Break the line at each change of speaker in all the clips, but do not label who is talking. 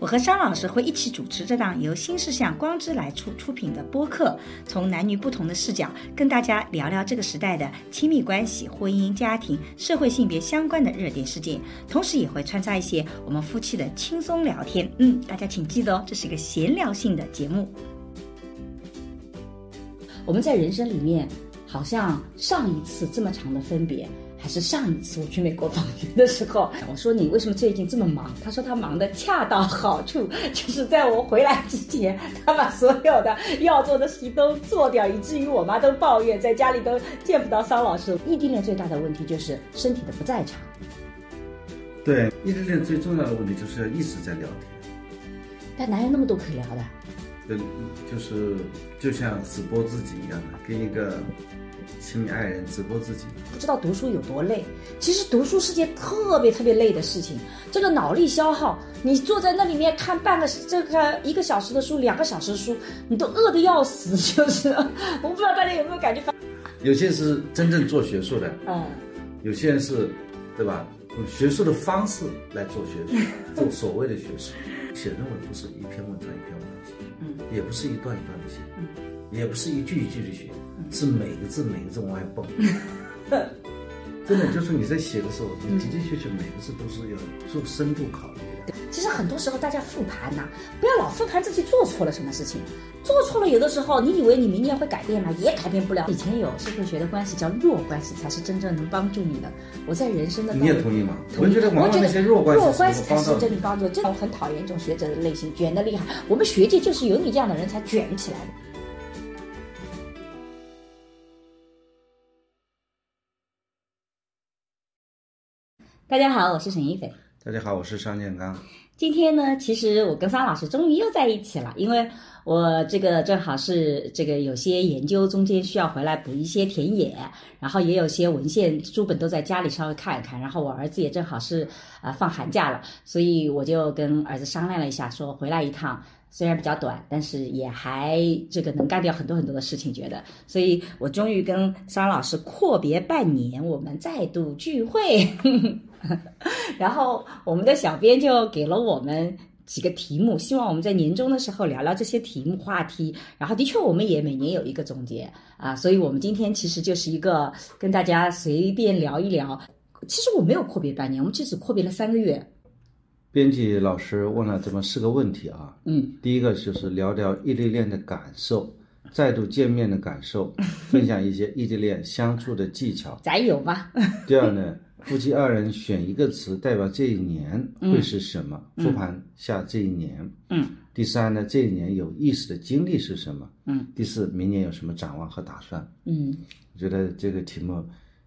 我和商老师会一起主持这档由新事项光之来处出品的播客，从男女不同的视角跟大家聊聊这个时代的亲密关系、婚姻、家庭、社会性别相关的热点事件，同时也会穿插一些我们夫妻的轻松聊天。嗯，大家请记得哦，这是一个闲聊性的节目。我们在人生里面，好像上一次这么长的分别。还是上一次我去美国访学的时候，我说你为什么最近这么忙？他说他忙的恰到好处，就是在我回来之前，他把所有的要做的事情都做掉，以至于我妈都抱怨在家里都见不到桑老师。异地恋最大的问题就是身体的不在场。
对，异地恋最重要的问题就是要一直在聊天。
但哪有那么多可聊的？
呃，就是就像直播自己一样的，跟一个。亲密爱人直播自己，
不知道读书有多累。其实读书是件特别特别累的事情，这个脑力消耗，你坐在那里面看半个这个一个小时的书，两个小时的书，你都饿得要死。就是，我不知道大家有没有感觉？
有些是真正做学术的，嗯，有些人是，对吧？用学术的方式来做学术，做所谓的学术。写论文不是一篇文章一篇文章写，嗯，也不是一段一段的写，嗯，也不是一句一句的写。是每个字每个字往外蹦，真的就是你在写的时候，你的的确确每个字都是要做深度考虑的。
其实很多时候大家复盘呐，不要老复盘自己做错了什么事情，做错了有的时候你以为你明年会改变吗？也改变不了。以前有社会学的关系叫弱关系，才是真正能帮助你的。我在人生的
你也同意吗？我觉得往往那些弱关系
弱关系才是真正帮助。这种很讨厌这种学者的类型，卷的厉害。我们学界就是有你这样的人才卷起来的。大家好，我是沈一斐。
大家好，我是商建刚。
今天呢，其实我跟桑老师终于又在一起了，因为我这个正好是这个有些研究中间需要回来补一些田野，然后也有些文献书本都在家里稍微看一看，然后我儿子也正好是啊放寒假了，所以我就跟儿子商量了一下，说回来一趟。虽然比较短，但是也还这个能干掉很多很多的事情，觉得，所以我终于跟商老师阔别半年，我们再度聚会。然后我们的小编就给了我们几个题目，希望我们在年终的时候聊聊这些题目话题。然后的确，我们也每年有一个总结啊，所以我们今天其实就是一个跟大家随便聊一聊。其实我没有阔别半年，我们就只阔别了三个月。
编辑老师问了这么四个问题啊，
嗯，
第一个就是聊聊异地恋的感受，再度见面的感受，分享一些异地恋相处的技巧。
咱有吗？
第二呢，夫妻二人选一个词代表这一年会是什么？复盘下这一年。
嗯。
第三呢，这一年有意思的经历是什么？
嗯。
第四，明年有什么展望和打算？
嗯。
我觉得这个题目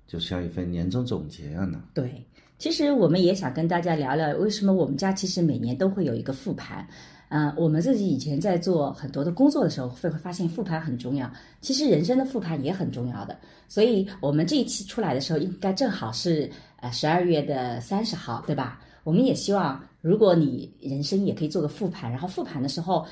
就像一份年终总结一样的。
对。其实我们也想跟大家聊聊，为什么我们家其实每年都会有一个复盘。嗯，我们自己以前在做很多的工作的时候，会会发现复盘很重要。其实人生的复盘也很重要的。所以我们这一期出来的时候，应该正好是呃十二月的三十号，对吧？我们也希望，如果你人生也可以做个复盘，然后复盘的时候，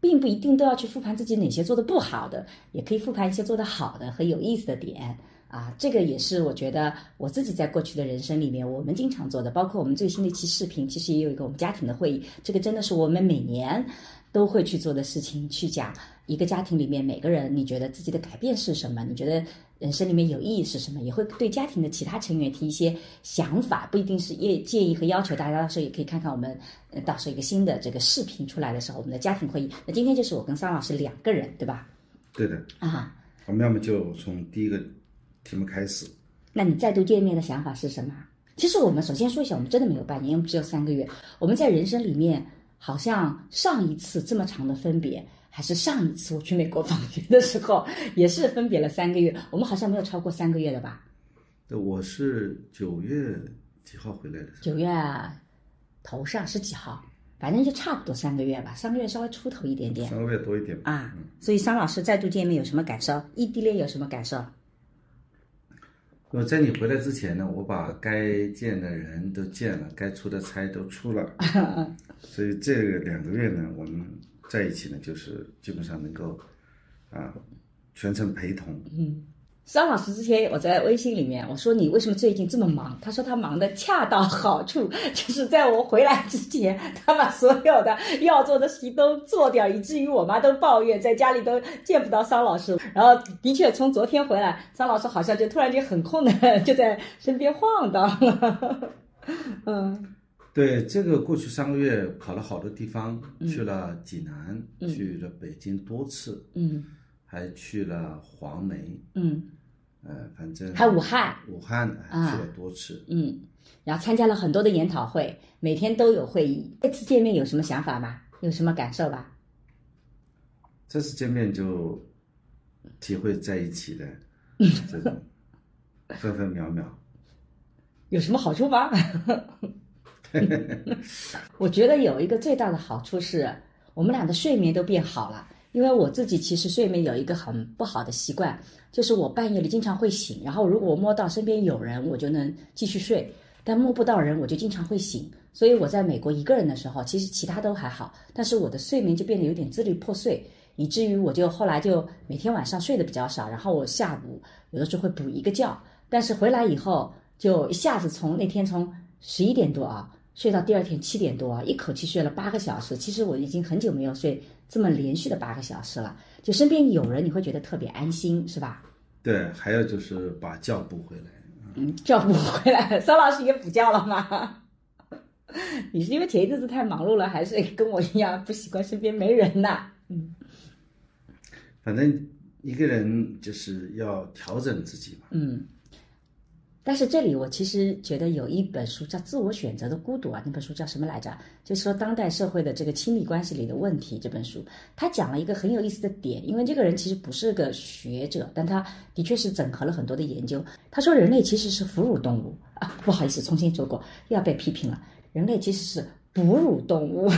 并不一定都要去复盘自己哪些做的不好的，也可以复盘一些做的好的和有意思的点。啊，这个也是我觉得我自己在过去的人生里面，我们经常做的，包括我们最新的一期视频，其实也有一个我们家庭的会议。这个真的是我们每年都会去做的事情，去讲一个家庭里面每个人，你觉得自己的改变是什么？你觉得人生里面有意义是什么？也会对家庭的其他成员提一些想法，不一定是业建议和要求。大家到时候也可以看看我们到时候一个新的这个视频出来的时候，我们的家庭会议。那今天就是我跟桑老师两个人，对吧？
对的
啊，
我们要么就从第一个。题目开始，
那你再度见面的想法是什么？其实我们首先说一下，我们真的没有半年，我们只有三个月。我们在人生里面，好像上一次这么长的分别，还是上一次我去美国访学的时候，也是分别了三个月。我们好像没有超过三个月的吧？
对我是九月几号回来的？
九月头上是几号？反正就差不多三个月吧，三个月稍微出头一点点。
三个月多一点
啊。所以桑老师再度见面有什么感受？异地恋有什么感受？
我在你回来之前呢，我把该见的人都见了，该出的差都出了，所以这两个月呢，我们在一起呢，就是基本上能够啊全程陪同。
嗯。张老师之前我在微信里面我说你为什么最近这么忙？他说他忙的恰到好处，就是在我回来之前，他把所有的要做的事情都做掉，以至于我妈都抱怨在家里都见不到桑老师。然后的确从昨天回来，桑老师好像就突然间很空的就在身边晃荡了。
嗯，对，这个过去三个月跑了好多地方，去了济南，去了北京多次。
嗯。
还去了黄梅，
嗯，
呃，反正
还武汉，
武汉去了多次，
嗯，然后参加了很多的研讨会，每天都有会议。这次见面有什么想法吗？有什么感受吧？
这次见面就体会在一起的 这种分分秒秒，
有什么好处吗？我觉得有一个最大的好处是我们俩的睡眠都变好了。因为我自己其实睡眠有一个很不好的习惯，就是我半夜里经常会醒，然后如果我摸到身边有人，我就能继续睡；但摸不到人，我就经常会醒。所以我在美国一个人的时候，其实其他都还好，但是我的睡眠就变得有点支离破碎，以至于我就后来就每天晚上睡得比较少，然后我下午有的时候会补一个觉，但是回来以后就一下子从那天从十一点多啊睡到第二天七点多啊，一口气睡了八个小时。其实我已经很久没有睡。这么连续的八个小时了，就身边有人，你会觉得特别安心，是吧？
对，还有就是把觉补回来。
嗯，觉补回来，桑老师也补觉了吗？你是因为前一阵子太忙碌了，还是跟我一样不习惯身边没人呐？嗯，
反正一个人就是要调整自己嘛。
嗯。但是这里我其实觉得有一本书叫《自我选择的孤独》啊，那本书叫什么来着？就是说当代社会的这个亲密关系里的问题。这本书他讲了一个很有意思的点，因为这个人其实不是个学者，但他的确是整合了很多的研究。他说人类其实是哺乳动物啊，不好意思，重新说过，又要被批评了。人类其实是。哺乳动物，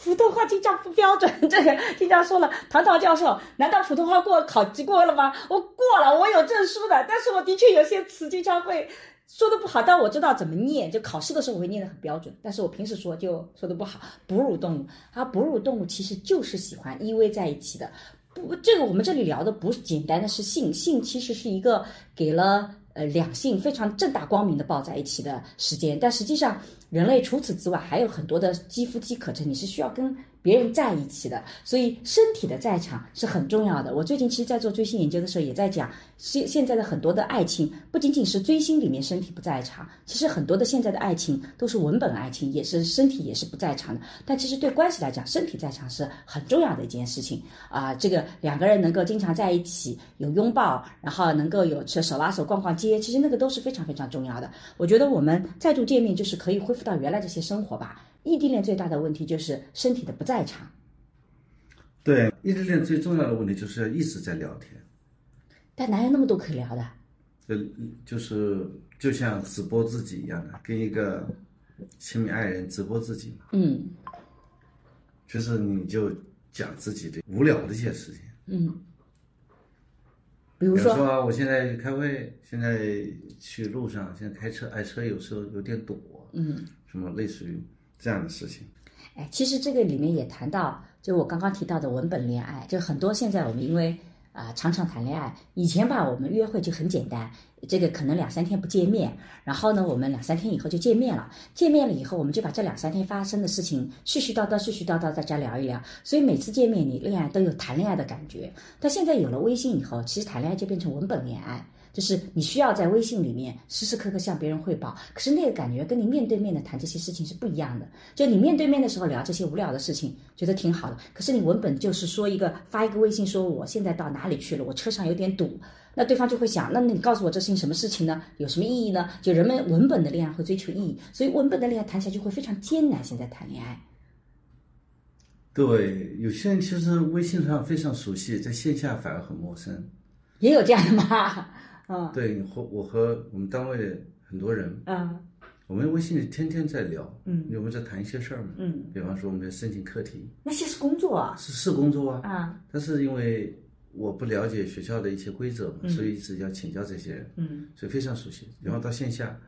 普通话经常不标准。这个经常说了，唐唐教授，难道普通话过考级过了吗？我过了，我有证书的。但是我的确有些词经常会说的不好，但我知道怎么念。就考试的时候我会念的很标准，但是我平时说就说的不好。哺乳动物，啊哺乳动物其实就是喜欢依偎在一起的。不，这个我们这里聊的不是简单的是性，性其实是一个给了呃两性非常正大光明的抱在一起的时间，但实际上。人类除此之外还有很多的肌肤饥渴症，你是需要跟别人在一起的，所以身体的在场是很重要的。我最近其实，在做追星研究的时候，也在讲现现在的很多的爱情，不仅仅是追星里面身体不在场，其实很多的现在的爱情都是文本爱情，也是身体也是不在场的。但其实对关系来讲，身体在场是很重要的一件事情啊。这个两个人能够经常在一起，有拥抱，然后能够有手拉手逛逛街，其实那个都是非常非常重要的。我觉得我们再度见面，就是可以恢复到原来这些生活吧。异地恋最大的问题就是身体的不在场。
对，异地恋最重要的问题就是要一直在聊天。
但哪有那么多可聊的？
呃，就是就像直播自己一样的，跟一个亲密爱人直播自己嘛。
嗯。
就是你就讲自己的无聊的一些事情。
嗯。比如说，
我现在开会，现在去路上，现在开车，哎，车有时候有点堵。
嗯。
什么类似于这样的事情？
哎，其实这个里面也谈到，就我刚刚提到的文本恋爱，就很多现在我们因为啊常常谈恋爱，以前吧我们约会就很简单，这个可能两三天不见面，然后呢我们两三天以后就见面了，见面了以后我们就把这两三天发生的事情絮絮叨叨、絮絮叨叨大家聊一聊，所以每次见面你恋爱都有谈恋爱的感觉。但现在有了微信以后，其实谈恋爱就变成文本恋爱。就是你需要在微信里面时时刻刻向别人汇报，可是那个感觉跟你面对面的谈这些事情是不一样的。就你面对面的时候聊这些无聊的事情，觉得挺好的。可是你文本就是说一个发一个微信说我现在到哪里去了，我车上有点堵，那对方就会想，那你告诉我这是什么事情呢？有什么意义呢？就人们文本的恋爱会追求意义，所以文本的恋爱谈起来就会非常艰难。现在谈恋爱，
对有些人其实微信上非常熟悉，在线下反而很陌生，
也有这样的吗？嗯，
对，和我和我们单位很多人，
嗯，
我们微信里天天在聊，
嗯，
我们在谈一些事儿嘛，
嗯，
比方说我们要申请课题，
那些是工作啊，
是是工作啊，
啊，
但是因为我不了解学校的一些规则，所以一直要请教这些人，
嗯，
所以非常熟悉。然后到线下，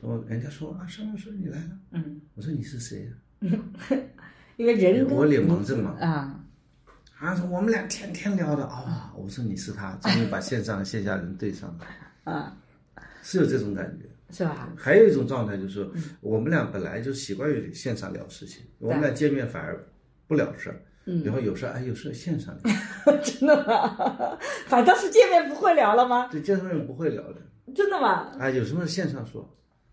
我人家说啊，邵老师你来了，
嗯，
我说你是谁呀、
因为人跟
我脸盲症嘛，
啊，
啊，说我们俩天天聊的啊、我说你是他，终于把线上线下人对上了，
啊，
是有这种感觉。
是吧？
还有一种状态就是，我们俩本来就习惯于线上聊事情，我们俩见面反而不聊事儿，
嗯
然后有事儿哎有事儿线上聊，
真的吗？反倒是见面不会聊了吗？
对，见面不会聊的，
真的吗？
啊，有什么线上说，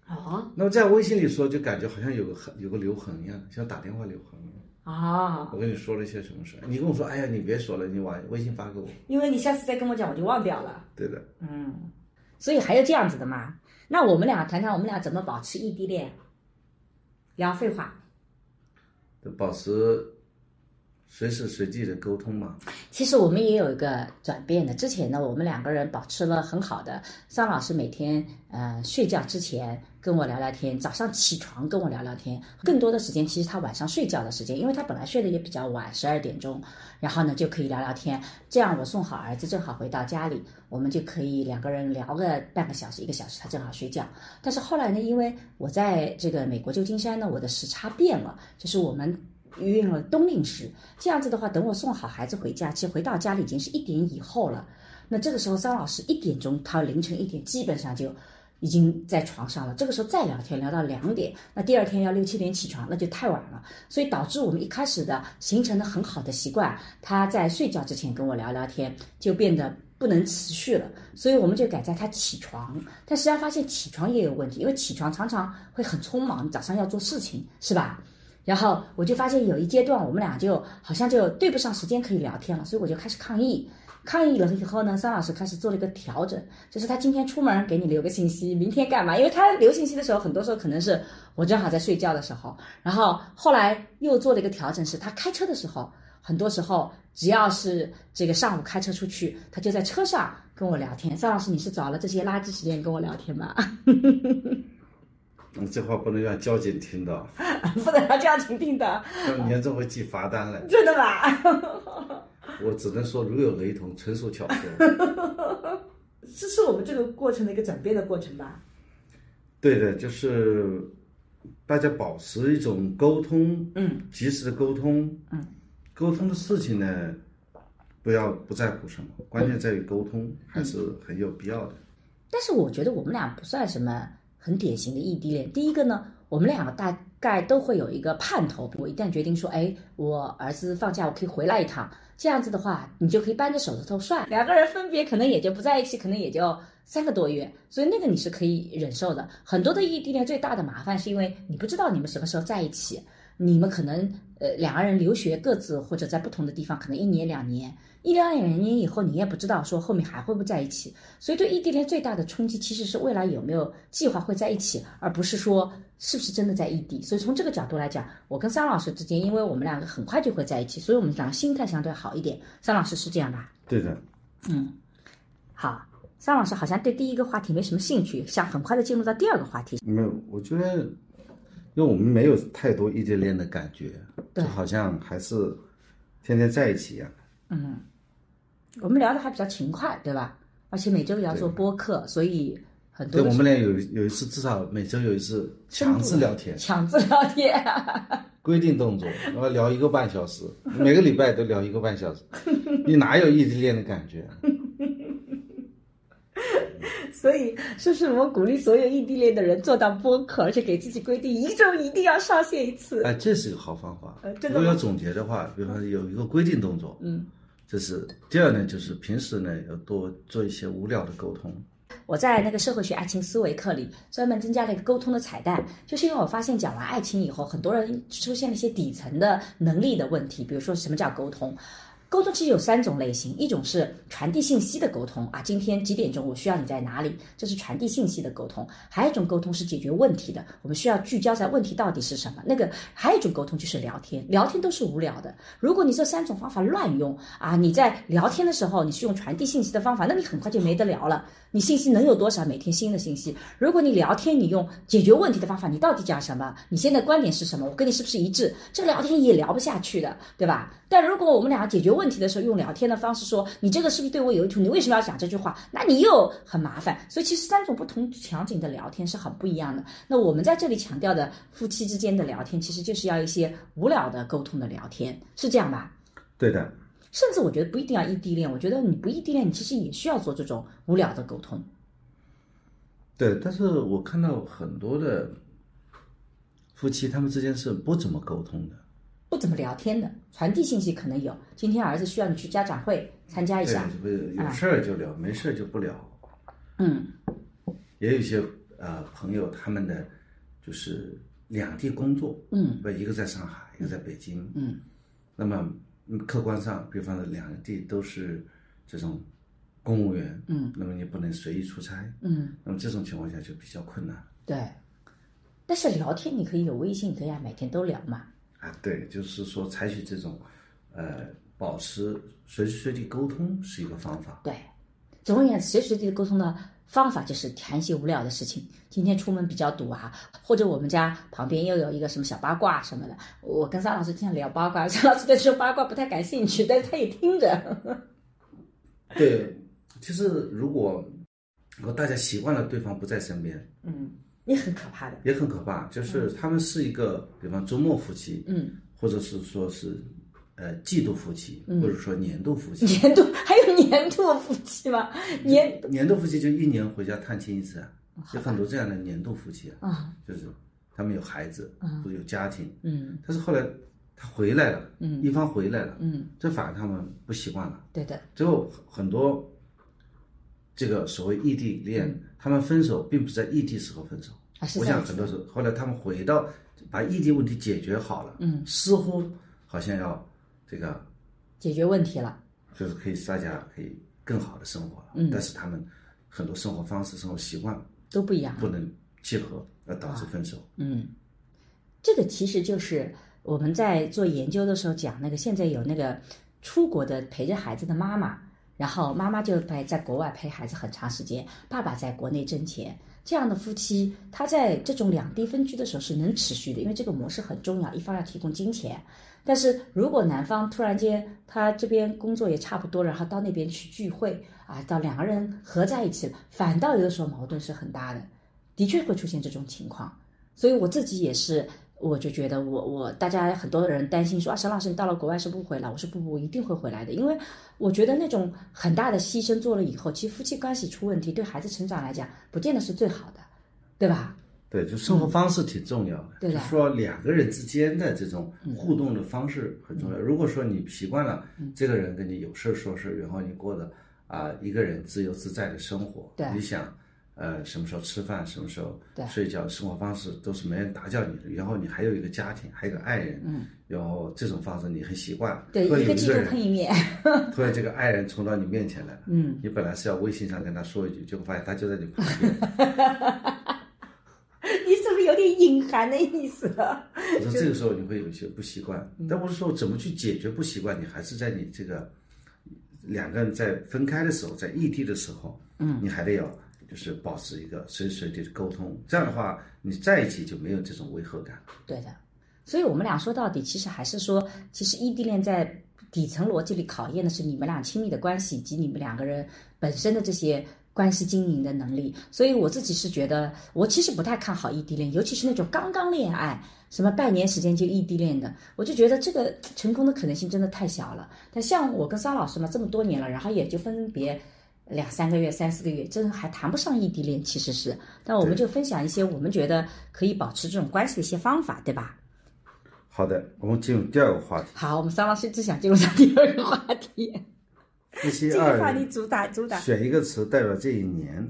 哦
那么在微信里说就感觉好像有个痕有个留痕一样，像打电话留痕一样。
啊，
我跟你说了一些什么事儿，你跟我说，哎呀，你别说了，你把微信发给我。
因为你下次再跟我讲，我就忘掉了。
对的，
嗯，所以还有这样子的嘛？那我们俩谈谈我们俩怎么保持异地恋？聊废话。
保持随时随地的沟通嘛。
其实我们也有一个转变的。之前呢，我们两个人保持了很好的。桑老师每天呃睡觉之前跟我聊聊天，早上起床跟我聊聊天。更多的时间其实他晚上睡觉的时间，因为他本来睡得也比较晚，十二点钟，然后呢就可以聊聊天。这样我送好儿子，正好回到家里，我们就可以两个人聊个半个小时、一个小时，他正好睡觉。但是后来呢，因为我在这个美国旧金山呢，我的时差变了，就是我们。运用了冬令时，这样子的话，等我送好孩子回家，其实回到家里已经是一点以后了。那这个时候，张老师一点钟，他凌晨一点基本上就已经在床上了。这个时候再聊天，聊到两点，那第二天要六七点起床，那就太晚了。所以导致我们一开始的形成的很好的习惯，他在睡觉之前跟我聊聊天，就变得不能持续了。所以我们就改在他起床，但实际上发现起床也有问题，因为起床常常会很匆忙，早上要做事情，是吧？然后我就发现有一阶段我们俩就好像就对不上时间可以聊天了，所以我就开始抗议。抗议了以后呢，桑老师开始做了一个调整，就是他今天出门给你留个信息，明天干嘛？因为他留信息的时候，很多时候可能是我正好在睡觉的时候。然后后来又做了一个调整，是他开车的时候，很多时候只要是这个上午开车出去，他就在车上跟我聊天。桑老师，你是找了这些垃圾时间跟我聊天吗？
你，这话不能让交警听到，
不能让交警听到，
要严重会记罚单了。
真的吗？
我只能说如有雷同，纯属巧合。
这是我们这个过程的一个转变的过程吧？
对的，就是大家保持一种沟通，
嗯，
及时的沟通，
嗯，
沟通的事情呢，不要不在乎什么，关键在于沟通，还是很有必要的。
但是我觉得我们俩不算什么很典型的异地恋。第一个呢，我们两个大概都会有一个盼头，我一旦决定说，哎，我儿子放假我可以回来一趟，这样子的话，你就可以扳着手指头算，两个人分别可能也就不在一起，可能也就三个多月，所以那个你是可以忍受的。很多的异地恋最大的麻烦是因为你不知道你们什么时候在一起，你们可能呃两个人留学各自或者在不同的地方，可能一年两年。一两两年以后，你也不知道说后面还会不会在一起，所以对异地恋最大的冲击其实是未来有没有计划会在一起，而不是说是不是真的在异地。所以从这个角度来讲，我跟桑老师之间，因为我们两个很快就会在一起，所以我们两个心态相对好一点。桑老师是这样吧？
对的，
嗯，好，桑老师好像对第一个话题没什么兴趣，想很快的进入到第二个话题。
没有，我觉得，因为我们没有太多异地恋的感觉，
对
就好像还是天天在一起一样。
嗯，我们聊的还比较勤快，对吧？而且每周也要做播客，所以很多
对，我们俩有有一次，至少每周有一次强制聊天，
强制聊天。
规定动作，然后聊一个半小时，每个礼拜都聊一个半小时，你哪有异地恋的感觉？
所以，是不是我鼓励所有异地恋的人做到播客，而且给自己规定一周一定要上线一次？
哎，这是个好方法
呃。
如果要总结的话，比方说有一个规定动作，
嗯，
这是第二呢，就是平时呢要多做一些无聊的沟通。
我在那个社会学爱情思维课里专门增加了一个沟通的彩蛋，就是因为我发现讲完爱情以后，很多人出现了一些底层的能力的问题，比如说什么叫沟通。沟通其实有三种类型，一种是传递信息的沟通啊，今天几点钟我需要你在哪里，这是传递信息的沟通；还有一种沟通是解决问题的，我们需要聚焦在问题到底是什么。那个还有一种沟通就是聊天，聊天都是无聊的。如果你这三种方法乱用啊，你在聊天的时候你是用传递信息的方法，那你很快就没得聊了。你信息能有多少？每天新的信息。如果你聊天，你用解决问题的方法，你到底讲什么？你现在观点是什么？我跟你是不是一致？这聊天也聊不下去的，对吧？但如果我们俩解决问问题的时候，用聊天的方式说你这个是不是对我有意图？你为什么要讲这句话？那你又很麻烦。所以其实三种不同场景的聊天是很不一样的。那我们在这里强调的夫妻之间的聊天，其实就是要一些无聊的沟通的聊天，是这样吧？
对的。
甚至我觉得不一定要异地恋，我觉得你不异地恋，你其实也需要做这种无聊的沟通。
对，但是我看到很多的夫妻，他们之间是不怎么沟通的，
不怎么聊天的，传递信息可能有。今天儿子需要你去家长会参加一下，
有事儿就聊，没事儿就不聊。
嗯，
也有一些呃朋友，他们的就是两地工作，
嗯，
不，一个在上海，一个在北京，
嗯，
那么客观上，比方说两地都是这种。公务员，
嗯，
那么你不能随意出差，
嗯，
那么这种情况下就比较困难。
对，但是聊天你可以有微信，可以啊，每天都聊嘛。
啊，对，就是说采取这种，呃，保持随时随地沟通是一个方法。
对，总而言之，随时随地的沟通的方法就是谈一些无聊的事情。今天出门比较堵啊，或者我们家旁边又有一个什么小八卦什么的，我跟沙老师经常聊八卦，沙老师对这八卦不太感兴趣，但是他也听着。
对。其实，如果如果大家习惯了对方不在身边，
嗯，也很可怕的，
也很可怕。就是他们是一个，比方周末夫妻，
嗯，
或者是说是呃季度夫妻，或者说年度夫妻。
年度还有年度夫妻吗？年
年度夫妻就一年回家探亲一次啊，有很多这样的年度夫妻
啊，
就是他们有孩子，或者有家庭，
嗯，
但是后来他回来了，
嗯，
一方回来了，
嗯，
这反而他们不习惯了，
对的，
最后很多。这个所谓异地恋，他们分手并不是在异地时候分手。我想很多时候，后来他们回到把异地问题解决好了，
嗯，
似乎好像要这个
解决问题了，
就是可以大家可以更好的生活了。嗯，但是他们很多生活方式、生活习惯
都不一样，
不能契合，而导致分手。
嗯，这个其实就是我们在做研究的时候讲那个，现在有那个出国的陪着孩子的妈妈。然后妈妈就陪在国外陪孩子很长时间，爸爸在国内挣钱，这样的夫妻，他在这种两地分居的时候是能持续的，因为这个模式很重要，一方要提供金钱。但是如果男方突然间他这边工作也差不多了，然后到那边去聚会啊，到两个人合在一起了，反倒有的时候矛盾是很大的，的确会出现这种情况。所以我自己也是。我就觉得，我我大家很多人担心说啊，沈老师你到了国外是不回来？我说不不，我一定会回来的，因为我觉得那种很大的牺牲做了以后，其实夫妻关系出问题，对孩子成长来讲，不见得是最好的，对吧？
对，就生活方式挺重要的，
对
的。说两个人之间的这种互动的方式很重要。如果说你习惯了这个人跟你有事说事，然后你过的啊一个人自由自在的生活，你想。呃，什么时候吃饭，什么时候睡觉，生活方式都是没人打搅你的。然后你还有一个家庭，还有个爱人，
嗯，
然后这种方式你很习惯。
对，
一
个季度碰一面。
突然这个爱人冲到你面前来了，
嗯，
你本来是要微信上跟他说一句，结果发现他就在你旁边。
你是不是有点隐含的意思？
我说这个时候你会有一些不习惯，但我是说怎么去解决不习惯？你还是在你这个两个人在分开的时候，在异地的时候，
嗯，
你还得要。就是保持一个随时随地的沟通，这样的话，你在一起就没有这种违和感。
对的，所以我们俩说到底，其实还是说，其实异地恋在底层逻辑里考验的是你们俩亲密的关系以及你们两个人本身的这些关系经营的能力。所以我自己是觉得，我其实不太看好异地恋，尤其是那种刚刚恋爱，什么半年时间就异地恋的，我就觉得这个成功的可能性真的太小了。但像我跟桑老师嘛，这么多年了，然后也就分别。两三个月、三四个月，真还谈不上异地恋，其实是。但我们就分享一些我们觉得可以保持这种关系的一些方法，对吧？
好的，我们进入第二个话题。
好，我们桑老师只想进入上第二个话题。
夫妻二，
话题主打主打。
选一个词代表这一年，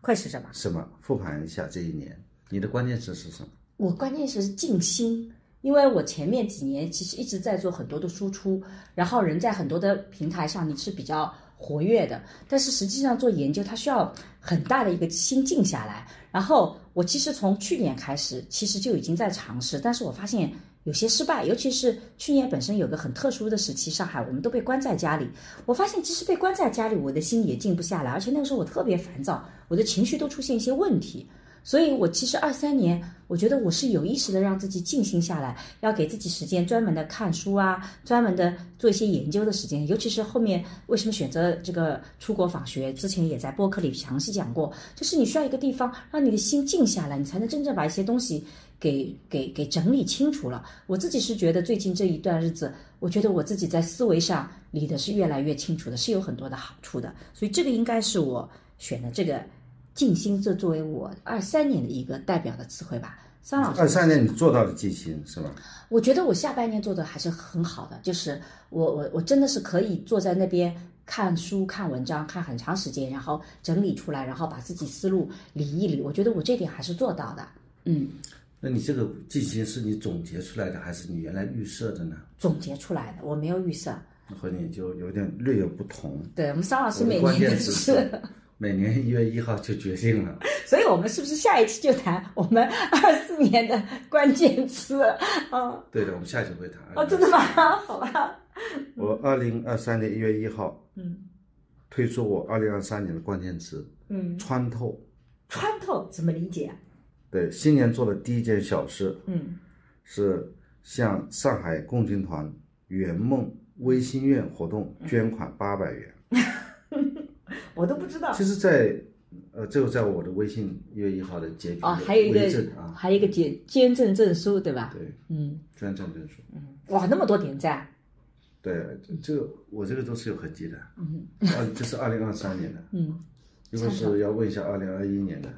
会是什么？
什么？复盘一下这一年，你的关键词是什么？
我关键词是静心，因为我前面几年其实一直在做很多的输出，然后人在很多的平台上你是比较。活跃的，但是实际上做研究，它需要很大的一个心静下来。然后我其实从去年开始，其实就已经在尝试，但是我发现有些失败。尤其是去年本身有个很特殊的时期，上海我们都被关在家里。我发现其实被关在家里，我的心也静不下来，而且那个时候我特别烦躁，我的情绪都出现一些问题。所以我其实二三年，我觉得我是有意识的让自己静心下来，要给自己时间专门的看书啊，专门的做一些研究的时间。尤其是后面为什么选择这个出国访学，之前也在播客里详细讲过，就是你需要一个地方让你的心静下来，你才能真正把一些东西给给给整理清楚了。我自己是觉得最近这一段日子，我觉得我自己在思维上理的是越来越清楚的，是有很多的好处的。所以这个应该是我选的这个。静心，这作为我二三年的一个代表的词汇吧。桑老师，
二三年你做到了静心是吧？
我觉得我下半年做的还是很好的，就是我我我真的是可以坐在那边看书、看文章、看很长时间，然后整理出来，然后把自己思路理一理。我觉得我这点还是做到的。嗯，
那你这个静心是你总结出来的，还是你原来预设的呢？
总结出来的，我没有预设。
和你就有点略有不同。
对我们桑老师每年都是。
每年一月一号就决定了，
所以我们是不是下一期就谈我们二四年的关键词？
啊，对的，我们下期会谈。
哦，真的吗？好吧。
我二零二三年一月一号，嗯，推出我二零二三年的关键词，嗯，穿透。
穿透怎么理解？
对，新年做的第一件小事，嗯，是向上海共青团圆梦微心愿活动捐款八百元。
我都不知道。
其实，在呃，就在我的微信一月一号的截屏
啊，还有一个啊，还有一个监监证证书，对吧？
对，嗯，捐赠证书，
嗯，哇，那么多点赞。
对，这个我这个都是有痕迹的，嗯，啊，这是二零二三年的，嗯，如果是要问一下二零二一年的，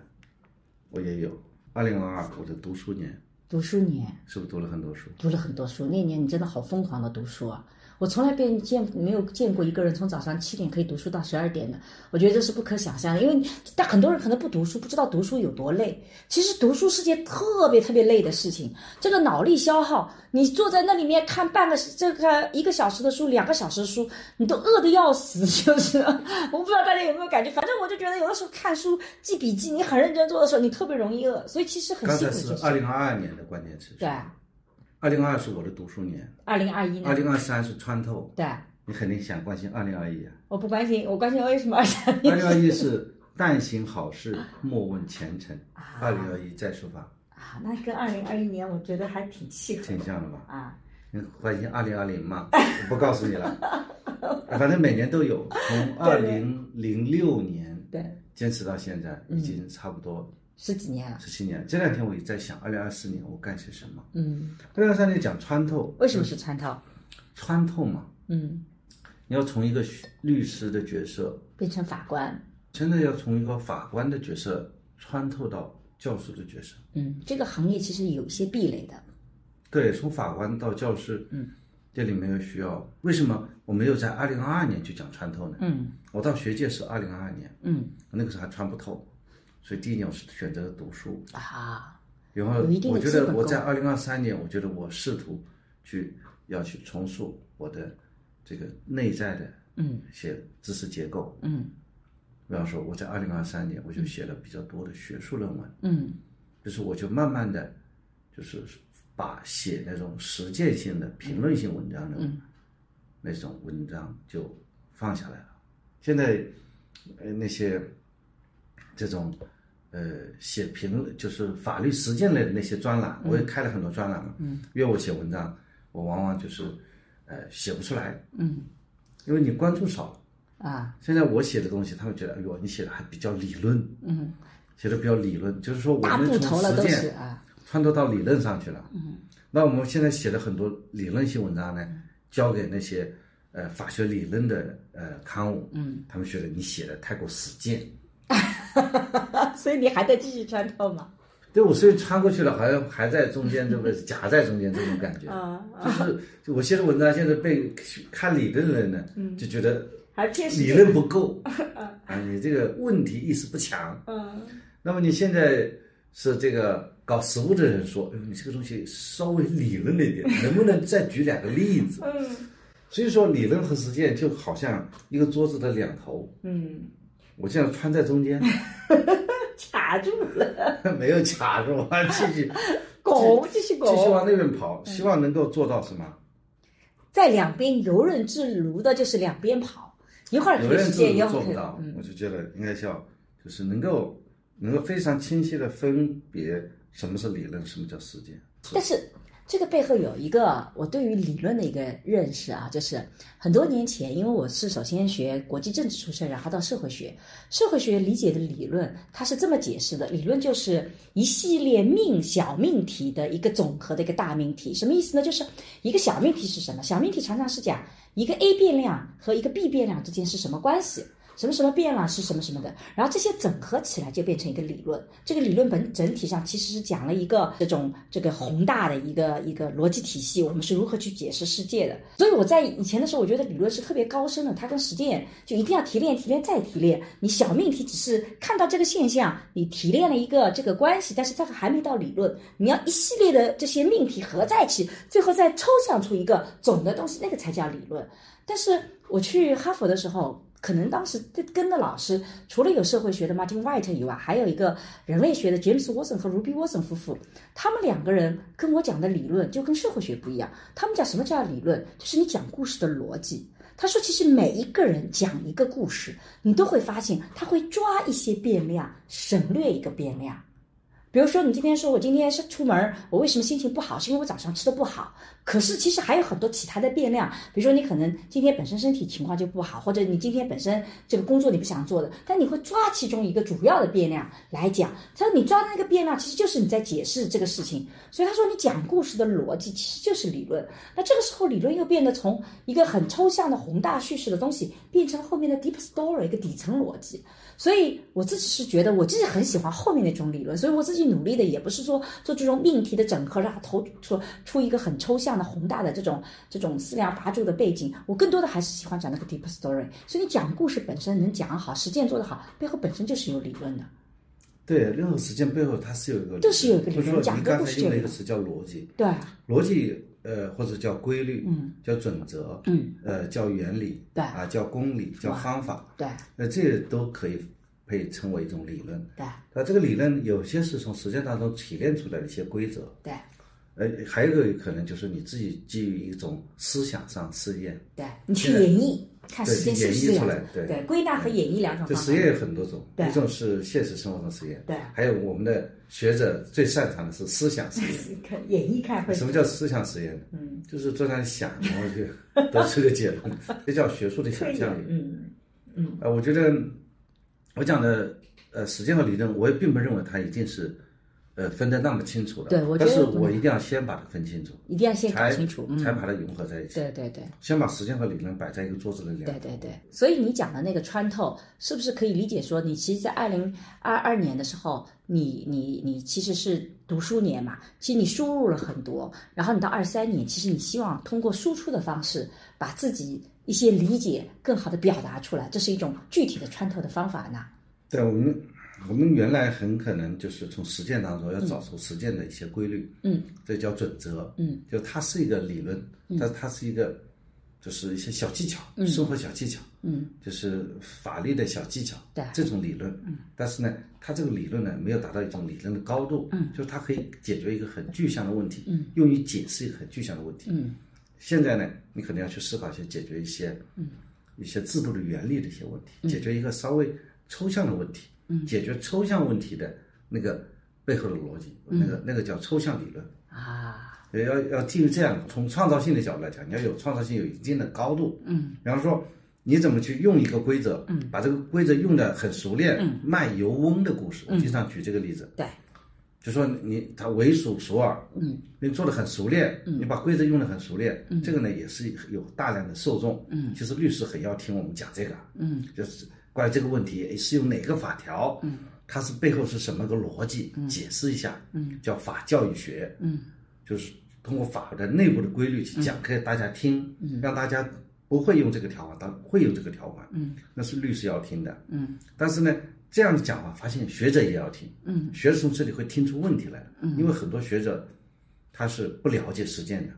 我也有，二零二二我的读书年，
读书年。
是不是读了很多书？
读了很多书，那年你真的好疯狂的读书啊！我从来没见没有见过一个人从早上七点可以读书到十二点的，我觉得这是不可想象的。因为但很多人可能不读书，不知道读书有多累。其实读书是件特别特别累的事情，这个脑力消耗，你坐在那里面看半个这个一个小时的书，两个小时的书，你都饿得要死。就是我不知道大家有没有感觉，反正我就觉得有的时候看书记笔记，你很认真做的时候，你特别容易饿。所以其实很辛苦。
刚才是二零二二年的关键词。
对。
二零二是我的读书年，
二零二一年，
二零二三是穿透。
对，
你肯定想关心二零二一啊。
我不关心，我关心为什么二三年。
二零二一是但行好事，莫问前程。二零二一再出发。
啊，那跟二零二一年我觉得还挺契合。
挺像的吧？啊，你关心二零二零吗？我不告诉你了，反正每年都有，从二零零六年
对
坚持到现在，已经差不多。
十几年了，
十七年。这两天我也在想，二零二四年我干些什么？嗯，二零二三年讲穿透，
为什么是穿透？
穿透嘛，嗯，你要从一个律师的角色
变成法官，
真的要从一个法官的角色穿透到教师的角色。
嗯，这个行业其实有些壁垒的。
对，从法官到教师，嗯，这里面有需要。为什么我没有在二零二二年就讲穿透呢？嗯，我到学界是二零二二年，嗯，那个时候还穿不透。所以第一年我是选择读书啊，然后我觉得我在二零二三年，我觉得我试图去要去重塑我的这个内在的嗯。一些知识结构嗯，比方说我在二零二三年我就写了比较多的学术论文。嗯，就是我就慢慢的就是把写那种实践性的评论性文章的那种文章就放下来了。现在呃那些这种。呃，写评就是法律实践类的那些专栏，我也开了很多专栏嘛。嗯，约我写文章，我往往就是，呃，写不出来。嗯，因为你关注少。啊。现在我写的东西，他们觉得，哎呦，你写的还比较理论。嗯。写的比较理论，就是说我们从实践穿透到理论上去了。嗯。那我们现在写的很多理论性文章呢，交给那些呃法学理论的呃刊物。嗯。他们觉得你写的太过实践。
所以你还在继续穿透吗？
对，我所以穿过去了，好像还在中间，这 个夹在中间这种感觉。啊，就是我写的文章，现在被看理论的人呢，就觉得
还
理论不够 啊，你这个问题意识不强。嗯，那么你现在是这个搞实务的人说，你这个东西稍微理论了一点，能不能再举两个例子？嗯，所以说理论和实践就好像一个桌子的两头。嗯。我现在穿在中间，
卡住了。
没有卡住，继续
拱，继续拱，
继续往那边跑，希望能够做到什么？
在两边游刃自如的，就是两边跑，一会儿
游刃自如做不到。我就觉得应该叫，就是能够能够非常清晰的分别什么是理论，什么叫实践。
但是。这个背后有一个我对于理论的一个认识啊，就是很多年前，因为我是首先学国际政治出身，然后到社会学，社会学理解的理论，它是这么解释的：理论就是一系列命小命题的一个总和的一个大命题。什么意思呢？就是一个小命题是什么？小命题常常是讲一个 A 变量和一个 B 变量之间是什么关系。什么什么变了是什么什么的，然后这些整合起来就变成一个理论。这个理论本整体上其实是讲了一个这种这个宏大的一个一个逻辑体系，我们是如何去解释世界的。所以我在以前的时候，我觉得理论是特别高深的，它跟实践就一定要提炼、提炼再提炼。你小命题只是看到这个现象，你提炼了一个这个关系，但是这个还没到理论。你要一系列的这些命题合在一起，最后再抽象出一个总的东西，那个才叫理论。但是我去哈佛的时候。可能当时跟的老师除了有社会学的 Martin White 以外，还有一个人类学的 James Watson 和 Ruby Watson 夫妇。他们两个人跟我讲的理论就跟社会学不一样。他们讲什么叫理论？就是你讲故事的逻辑。他说，其实每一个人讲一个故事，你都会发现他会抓一些变量，省略一个变量。比如说，你今天说我今天是出门，我为什么心情不好？是因为我早上吃的不好。可是其实还有很多其他的变量，比如说你可能今天本身身体情况就不好，或者你今天本身这个工作你不想做的，但你会抓其中一个主要的变量来讲。他说你抓的那个变量其实就是你在解释这个事情。所以他说你讲故事的逻辑其实就是理论。那这个时候理论又变得从一个很抽象的宏大叙事的东西，变成后面的 deep story 一个底层逻辑。所以我自己是觉得我自己很喜欢后面那种理论，所以我自己。努力的也不是说做这种命题的整合，然后投出出一个很抽象的宏大的这种这种四梁八柱的背景。我更多的还是喜欢讲那个 deep story。所以你讲故事本身能讲好，实践做得好，背后本身就是有理论的。
对，任何实践背后它是有一个，
就是有一个理论。讲
刚才用了一个词叫逻辑，
对，
逻辑呃或者叫规律，
嗯，
叫准则，
嗯，
呃叫原理，
对，
啊叫公理，叫方法，
对，
那这都可以。可以称为一种理论，
对。
那这个理论有些是从实践当中提炼出来的一些规则，
对。
呃，还有一个可能就是你自己基于一种思想上试验，
对你去演绎，看实践是不是这
样。
对，对，归纳和演绎两种
方法。实验有很多种，一种是现实生活中实验，
对。
还有我们的学者最擅长的是思想实验，
演绎开会。
什么叫思想实验？
嗯，
就是坐那里想，然后就得出个结论，这叫学术的想象力。
嗯嗯。
啊，我觉得我讲的。呃，实践和理论，我也并不认为它一定是，呃，分得那么清楚了。
对，
但是我一定要先把它分清楚，
一定要先搞清楚，
才把它融合在一起。
对对对，
先把时间和理论摆在一个桌子的两
对对对，所以你讲的那个穿透，是不是可以理解说，你其实，在二零二二年的时候，你你你其实是读书年嘛，其实你输入了很多，然后你到二三年，其实你希望通过输出的方式，把自己一些理解更好的表达出来，这是一种具体的穿透的方法呢？
对我们，我们原来很可能就是从实践当中要找出实践的一些规律，
嗯，
这叫准则，
嗯，
就它是一个理论，但它是一个，就是一些小技巧，生活小技巧，
嗯，
就是法律的小技巧，
对，
这种理论，
嗯，
但是呢，它这个理论呢没有达到一种理论的高度，
嗯，
就是它可以解决一个很具象的问题，
嗯，
用于解释一个很具象的问题，
嗯，
现在呢，你可能要去思考一些解决一些，
嗯，
一些制度的原理的一些问题，解决一个稍微抽象的问题。解决抽象问题的那个背后的逻辑，那个那个叫抽象理论。
啊。
要要基于这样，从创造性的角度来讲，你要有创造性，有一定的高度。
嗯。
比方说，你怎么去用一个规则，
嗯，
把这个规则用的很熟练，
嗯，
卖油翁的故事，我经常举这个例子。
对。
就说你他为数熟耳，
嗯，
你做的很熟练，
嗯，
你把规则用的很熟练，
嗯，
这个呢也是有大量的受众，
嗯，
其实律师很要听我们讲这个，
嗯，
就是关于这个问题是用哪个法条，
嗯。
它是背后是什么个逻辑？解释一下，
嗯，
叫法教育学，
嗯，
就是通过法的内部的规律去讲给大家听，
嗯，
让大家不会用这个条款，但会用这个条款，
嗯，
那是律师要听的，
嗯，
但是呢，这样子讲法发现学者也要听，
嗯，
学者从这里会听出问题来，
嗯，
因为很多学者他是不了解实践的。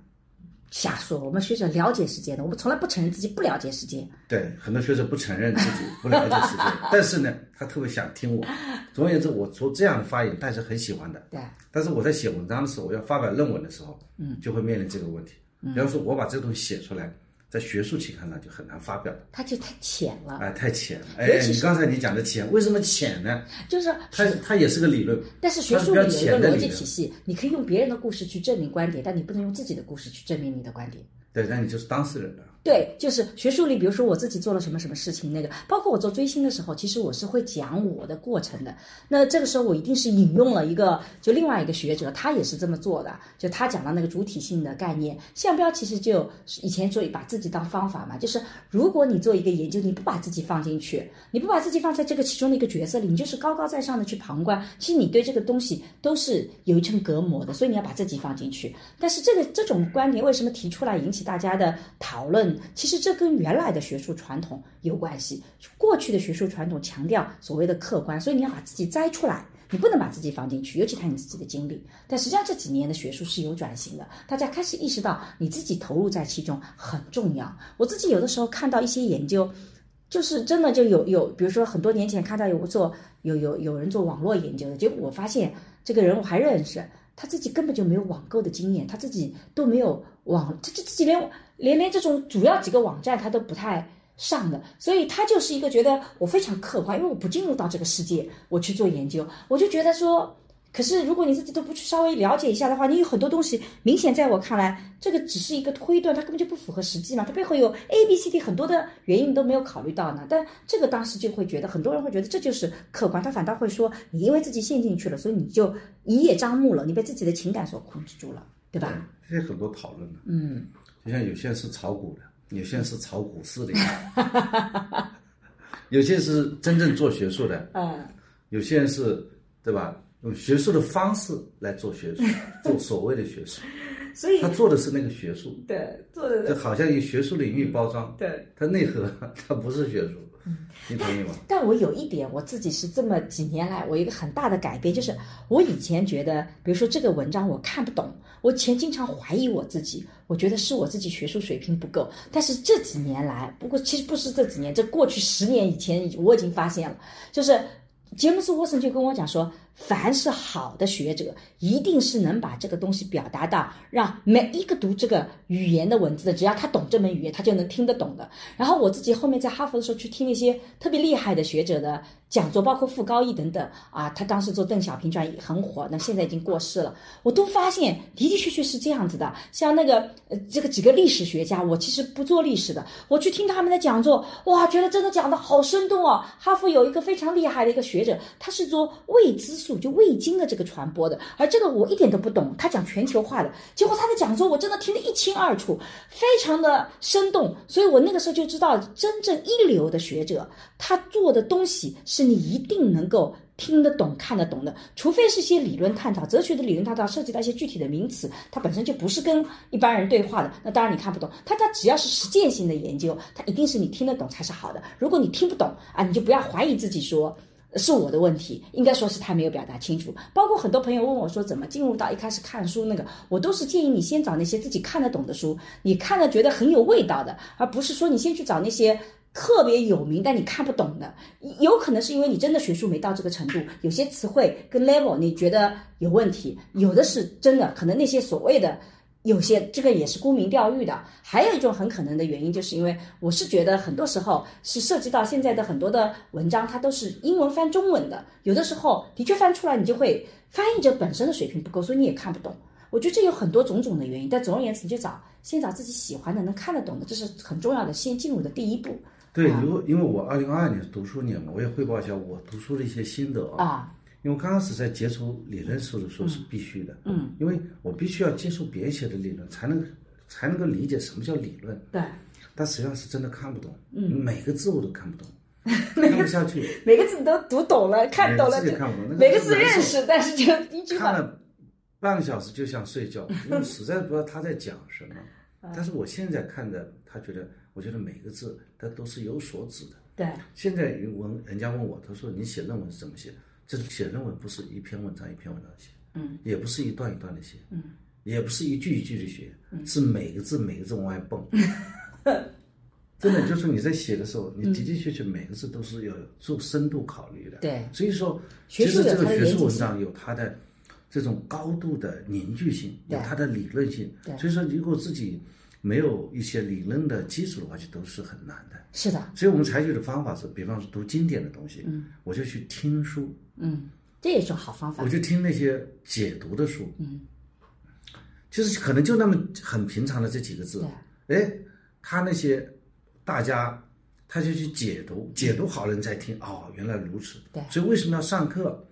瞎说，我们学者了解世界的，我们从来不承认自己不了解世界。
对，很多学者不承认自己不了解世界，但是呢，他特别想听我。总而言之，我做这样的发言，大家很喜欢的。
对。
但是我在写文章的时候，我要发表论文的时候，
嗯，
就会面临这个问题。比方说，我把这个东西写出来，在学术期刊上就很难发表
它就太浅了。
哎，太浅了。哎，你刚才你讲的浅，为什么浅呢？
就是
它它也是个理论，
但是学术里有一个逻辑体系，你可以用别人的故事去证明观点，但你不能用自己的故事去证明你的观点。
对，那你就是当事人了。
对，就是学术里，比如说我自己做了什么什么事情，那个包括我做追星的时候，其实我是会讲我的过程的。那这个时候我一定是引用了一个，就另外一个学者，他也是这么做的，就他讲到那个主体性的概念。项标其实就以前说把自己当方法嘛，就是如果你做一个研究，你不把自己放进去，你不把自己放在这个其中的一个角色里，你就是高高在上的去旁观，其实你对这个东西都是有一层隔膜的，所以你要把自己放进去。但是这个这种观点为什么提出来引起大家的讨论？其实这跟原来的学术传统有关系。过去的学术传统强调所谓的客观，所以你要把自己摘出来，你不能把自己放进去，尤其谈你自己的经历。但实际上这几年的学术是有转型的，大家开始意识到你自己投入在其中很重要。我自己有的时候看到一些研究，就是真的就有有，比如说很多年前看到有做有有有人做网络研究的结果，我发现这个人我还认识。他自己根本就没有网购的经验，他自己都没有网，他这自己连连连这种主要几个网站他都不太上的，所以他就是一个觉得我非常客观，因为我不进入到这个世界，我去做研究，我就觉得说。可是，如果你自己都不去稍微了解一下的话，你有很多东西明显在我看来，这个只是一个推断，它根本就不符合实际嘛。它背后有 A、B、C、D 很多的原因你都没有考虑到呢。但这个当时就会觉得，很多人会觉得这就是客观，他反倒会说你因为自己陷进去了，所以你就一叶障目了，你被自己的情感所控制住了，对吧？
这些很多讨论的，
嗯，
就像有些人是炒股的，有些人是炒股市的，有些是真正做学术的，
嗯，
有些人是，对吧？用学术的方式来做学术，做所谓的学术，
所以
他做的是那个学术，
对，做的
就好像以学术领域包装，
对，
它内核它不是学术，你同意吗？
但我有一点，我自己是这么几年来，我一个很大的改变，就是我以前觉得，比如说这个文章我看不懂，我以前经常怀疑我自己，我觉得是我自己学术水平不够。但是这几年来，不过其实不是这几年，这过去十年以前，我已经发现了，就是杰姆斯沃森就跟我讲说。凡是好的学者，一定是能把这个东西表达到，让每一个读这个语言的文字的，只要他懂这门语言，他就能听得懂的。然后我自己后面在哈佛的时候去听那些特别厉害的学者的讲座，包括傅高义等等啊，他当时做邓小平传很火，那现在已经过世了，我都发现的的确确是这样子的。像那个呃这个几个历史学家，我其实不做历史的，我去听他们的讲座，哇，觉得真的讲的好生动哦。哈佛有一个非常厉害的一个学者，他是做未知。就未经的这个传播的，而这个我一点都不懂。他讲全球化的，结果他的讲座我真的听得一清二楚，非常的生动。所以我那个时候就知道，真正一流的学者，他做的东西是你一定能够听得懂、看得懂的。除非是些理论探讨、哲学的理论探讨，涉及到一些具体的名词，它本身就不是跟一般人对话的，那当然你看不懂。他他只要是实践性的研究，他一定是你听得懂才是好的。如果你听不懂啊，你就不要怀疑自己说。是我的问题，应该说是他没有表达清楚。包括很多朋友问我说，怎么进入到一开始看书那个，我都是建议你先找那些自己看得懂的书，你看了觉得很有味道的，而不是说你先去找那些特别有名但你看不懂的。有可能是因为你真的学术没到这个程度，有些词汇跟 level 你觉得有问题，有的是真的可能那些所谓的。有些这个也是沽名钓誉的，还有一种很可能的原因，就是因为我是觉得很多时候是涉及到现在的很多的文章，它都是英文翻中文的，有的时候的确翻出来，你就会翻译者本身的水平不够，所以你也看不懂。我觉得这有很多种种的原因，但总而言之，你就找先找自己喜欢的、能看得懂的，这是很重要的，先进入的第一步。
对，如果因为我二零二二年读书年嘛，我也汇报一下我读书的一些心得
啊。
因为刚开始在接触理论书的时候是必须的，
嗯，
因为我必须要接触别人写的理论，才能才能够理解什么叫理论。
对，
但实际上是真的看不懂，
嗯，
每个字我都看不懂，看不下去。
每个字都读懂了，看懂了，
每个字看不懂，
每个字认识，但是就一句
话看了半个小时就想睡觉，因为实在不知道他在讲什么。但是我现在看的，他觉得，我觉得每个字他都是有所指的。
对，
现在问人家问我，他说你写论文是怎么写？这写论文不是一篇文章一篇文章写，
嗯，
也不是一段一段的写，
嗯，
也不是一句一句的写，是每个字每个字往外蹦。真的，就是你在写的时候，你的的确确每个字都是要做深度考虑的。
对，
所以说，其实这个学术文章有它的这种高度的凝聚性，有它的理论性。
对，
所以说，如果自己。没有一些理论的基础的话，就都是很难的。
是的，
所以我们采取的方法是，比方说读经典的东西，嗯，我就去听书，
嗯，这也是好方法。
我就听那些解读的书，嗯，就是可能就那么很平常的这几个字，哎，他那些大家他就去解读，解读好了人在听，哦，原来如此。
对，
所以为什么要上课？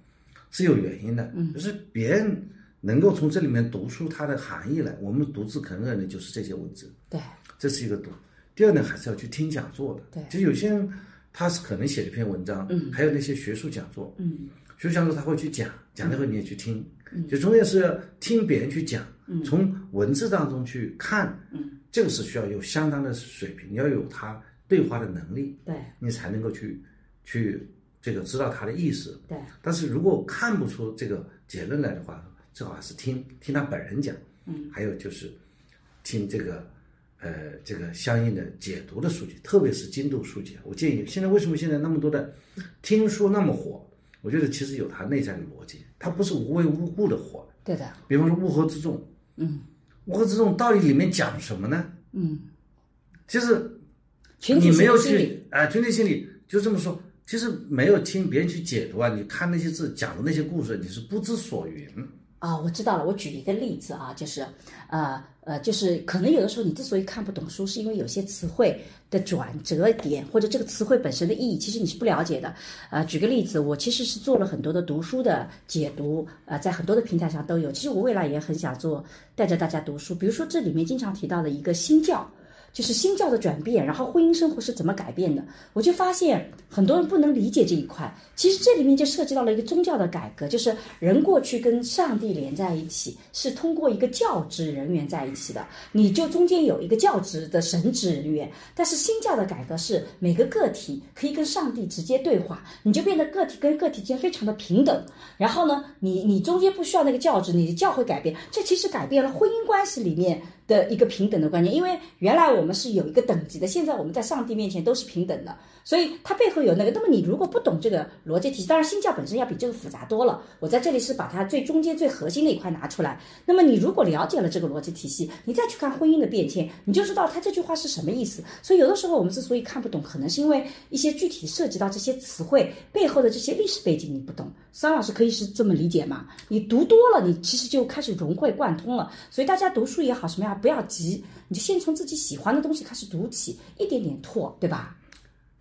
是有原因的，嗯，就是别人。能够从这里面读出它的含义来，我们独自可能认的就是这些文字。
对，
这是一个读。第二呢，还是要去听讲座的。
对，
就有些人他是可能写了一篇文章，嗯，还有那些学术讲座，嗯，学术讲座他会去讲，讲了以后你也去听，嗯，就重要是要听别人去讲，嗯，从文字当中去看，嗯，这个是需要有相当的水平，你要有他对话的能力，
对，
你才能够去去这个知道他的意思。
对，
但是如果看不出这个结论来的话，最好还是听听他本人讲，嗯，还有就是听这个呃这个相应的解读的数据，特别是精度数据。我建议现在为什么现在那么多的听书那么火？我觉得其实有它内在的逻辑，它不是无为无故的火。
对的。
比方说乌合之众，嗯，乌合之众到底里面讲什么呢？嗯，其实你没有去啊，群体心理就这么说，其实没有听别人去解读啊，你看那些字讲的那些故事，你是不知所云。
啊，我知道了。我举一个例子啊，就是，呃呃，就是可能有的时候你之所以看不懂书，是因为有些词汇的转折点，或者这个词汇本身的意义，其实你是不了解的。呃，举个例子，我其实是做了很多的读书的解读，呃，在很多的平台上都有。其实我未来也很想做，带着大家读书。比如说这里面经常提到的一个新教。就是新教的转变，然后婚姻生活是怎么改变的？我就发现很多人不能理解这一块。其实这里面就涉及到了一个宗教的改革，就是人过去跟上帝连在一起，是通过一个教职人员在一起的，你就中间有一个教职的神职人员。但是新教的改革是每个个体可以跟上帝直接对话，你就变得个体跟个体间非常的平等。然后呢，你你中间不需要那个教职，你的教会改变，这其实改变了婚姻关系里面。的一个平等的观念，因为原来我们是有一个等级的，现在我们在上帝面前都是平等的，所以它背后有那个。那么你如果不懂这个逻辑体系，当然新教本身要比这个复杂多了。我在这里是把它最中间最核心的一块拿出来。那么你如果了解了这个逻辑体系，你再去看婚姻的变迁，你就知道他这句话是什么意思。所以有的时候我们之所以看不懂，可能是因为一些具体涉及到这些词汇背后的这些历史背景你不懂。桑老师可以是这么理解吗？你读多了，你其实就开始融会贯通了。所以大家读书也好，什么样呀？不要急，你就先从自己喜欢的东西开始读起，一点点拓，对吧？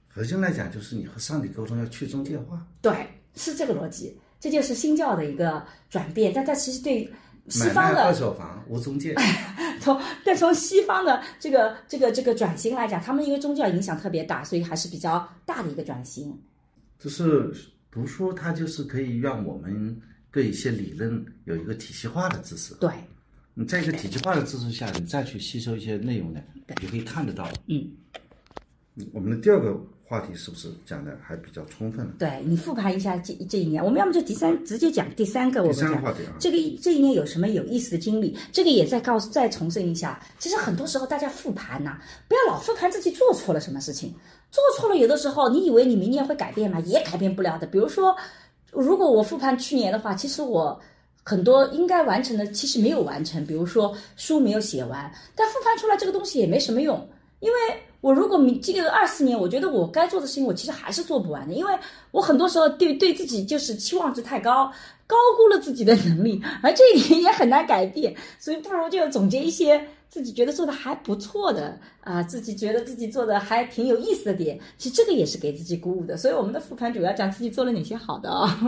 核心来讲，就是你和上帝沟通要去中介化。
对，是这个逻辑，这就是新教的一个转变。但它其实对西方的
二手房无中介。
从但从西方的这个这个这个转型来讲，他们因为宗教影响特别大，所以还是比较大的一个转型。
就是读书，它就是可以让我们对一些理论有一个体系化的知识。
对。
你在一个体系化的支持下，你再去吸收一些内容呢，你可以看得到。嗯，我们的第二个话题是不是讲的还比较充分？
对你复盘一下这这一年，我们要么就第三直接讲第三个。
第三个话题啊，
这个这一年有什么有意思的经历？这个也再告诉再重申一下，其实很多时候大家复盘呐，不要老复盘自己做错了什么事情，做错了有的时候你以为你明年会改变吗？也改变不了的。比如说，如果我复盘去年的话，其实我。很多应该完成的其实没有完成，比如说书没有写完，但复盘出来这个东西也没什么用，因为我如果明这个二四年，我觉得我该做的事情我其实还是做不完的，因为我很多时候对对自己就是期望值太高，高估了自己的能力，而这一点也很难改变，所以不如就总结一些自己觉得做的还不错的啊，自己觉得自己做的还挺有意思的点，其实这个也是给自己鼓舞的，所以我们的复盘主要讲自己做了哪些好的啊。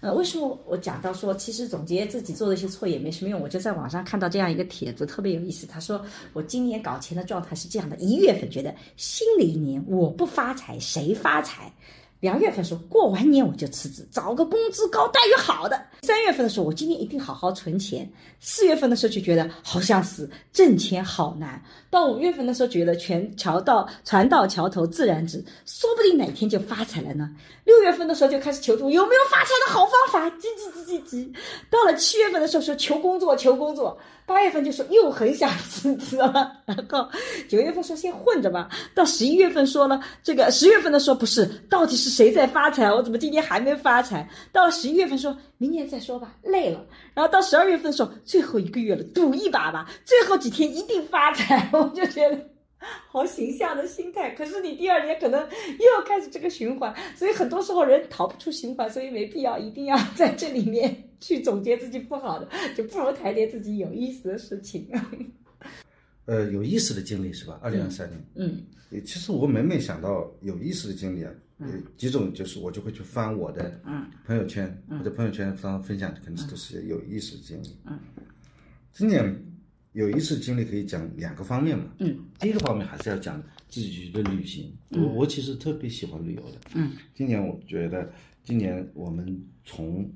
呃，为什么我讲到说，其实总结自己做的一些错也没什么用？我就在网上看到这样一个帖子，特别有意思。他说，我今年搞钱的状态是这样的：一月份觉得新的一年我不发财，谁发财？两月份说过完年我就辞职，找个工资高、待遇好的。三月份的时候，我今年一定好好存钱。四月份的时候就觉得好像是，挣钱好难。到五月份的时候，觉得全桥到船到桥头自然直，说不定哪天就发财了呢。六月份的时候就开始求助，有没有发财的好方法？急急急急急！到了七月份的时候说求工作，求工作。八月份就说又很想辞职了，然后九月份说先混着吧，到十一月份说了这个，十月份的说不是，到底是谁在发财？我怎么今天还没发财？到了十一月份说明年再说吧，累了。然后到十二月份的时候，最后一个月了，赌一把吧，最后几天一定发财。我就觉得 好形象的心态。可是你第二年可能又开始这个循环，所以很多时候人逃不出循环，所以没必要一定要在这里面去总结自己不好的，就不如谈点自己有意思的事情。
呃，有意思的经历是吧？二零二三年，
嗯，
其实我每每想到有意思的经历啊，几种就是我就会去翻我的朋友圈，我的朋友圈上分享的肯定是都是有意思的经历。
嗯，
今年有一次经历可以讲两个方面嘛。
嗯，
第一个方面还是要讲自己的旅行。我我其实特别喜欢旅游的。
嗯，
今年我觉得，今年我们从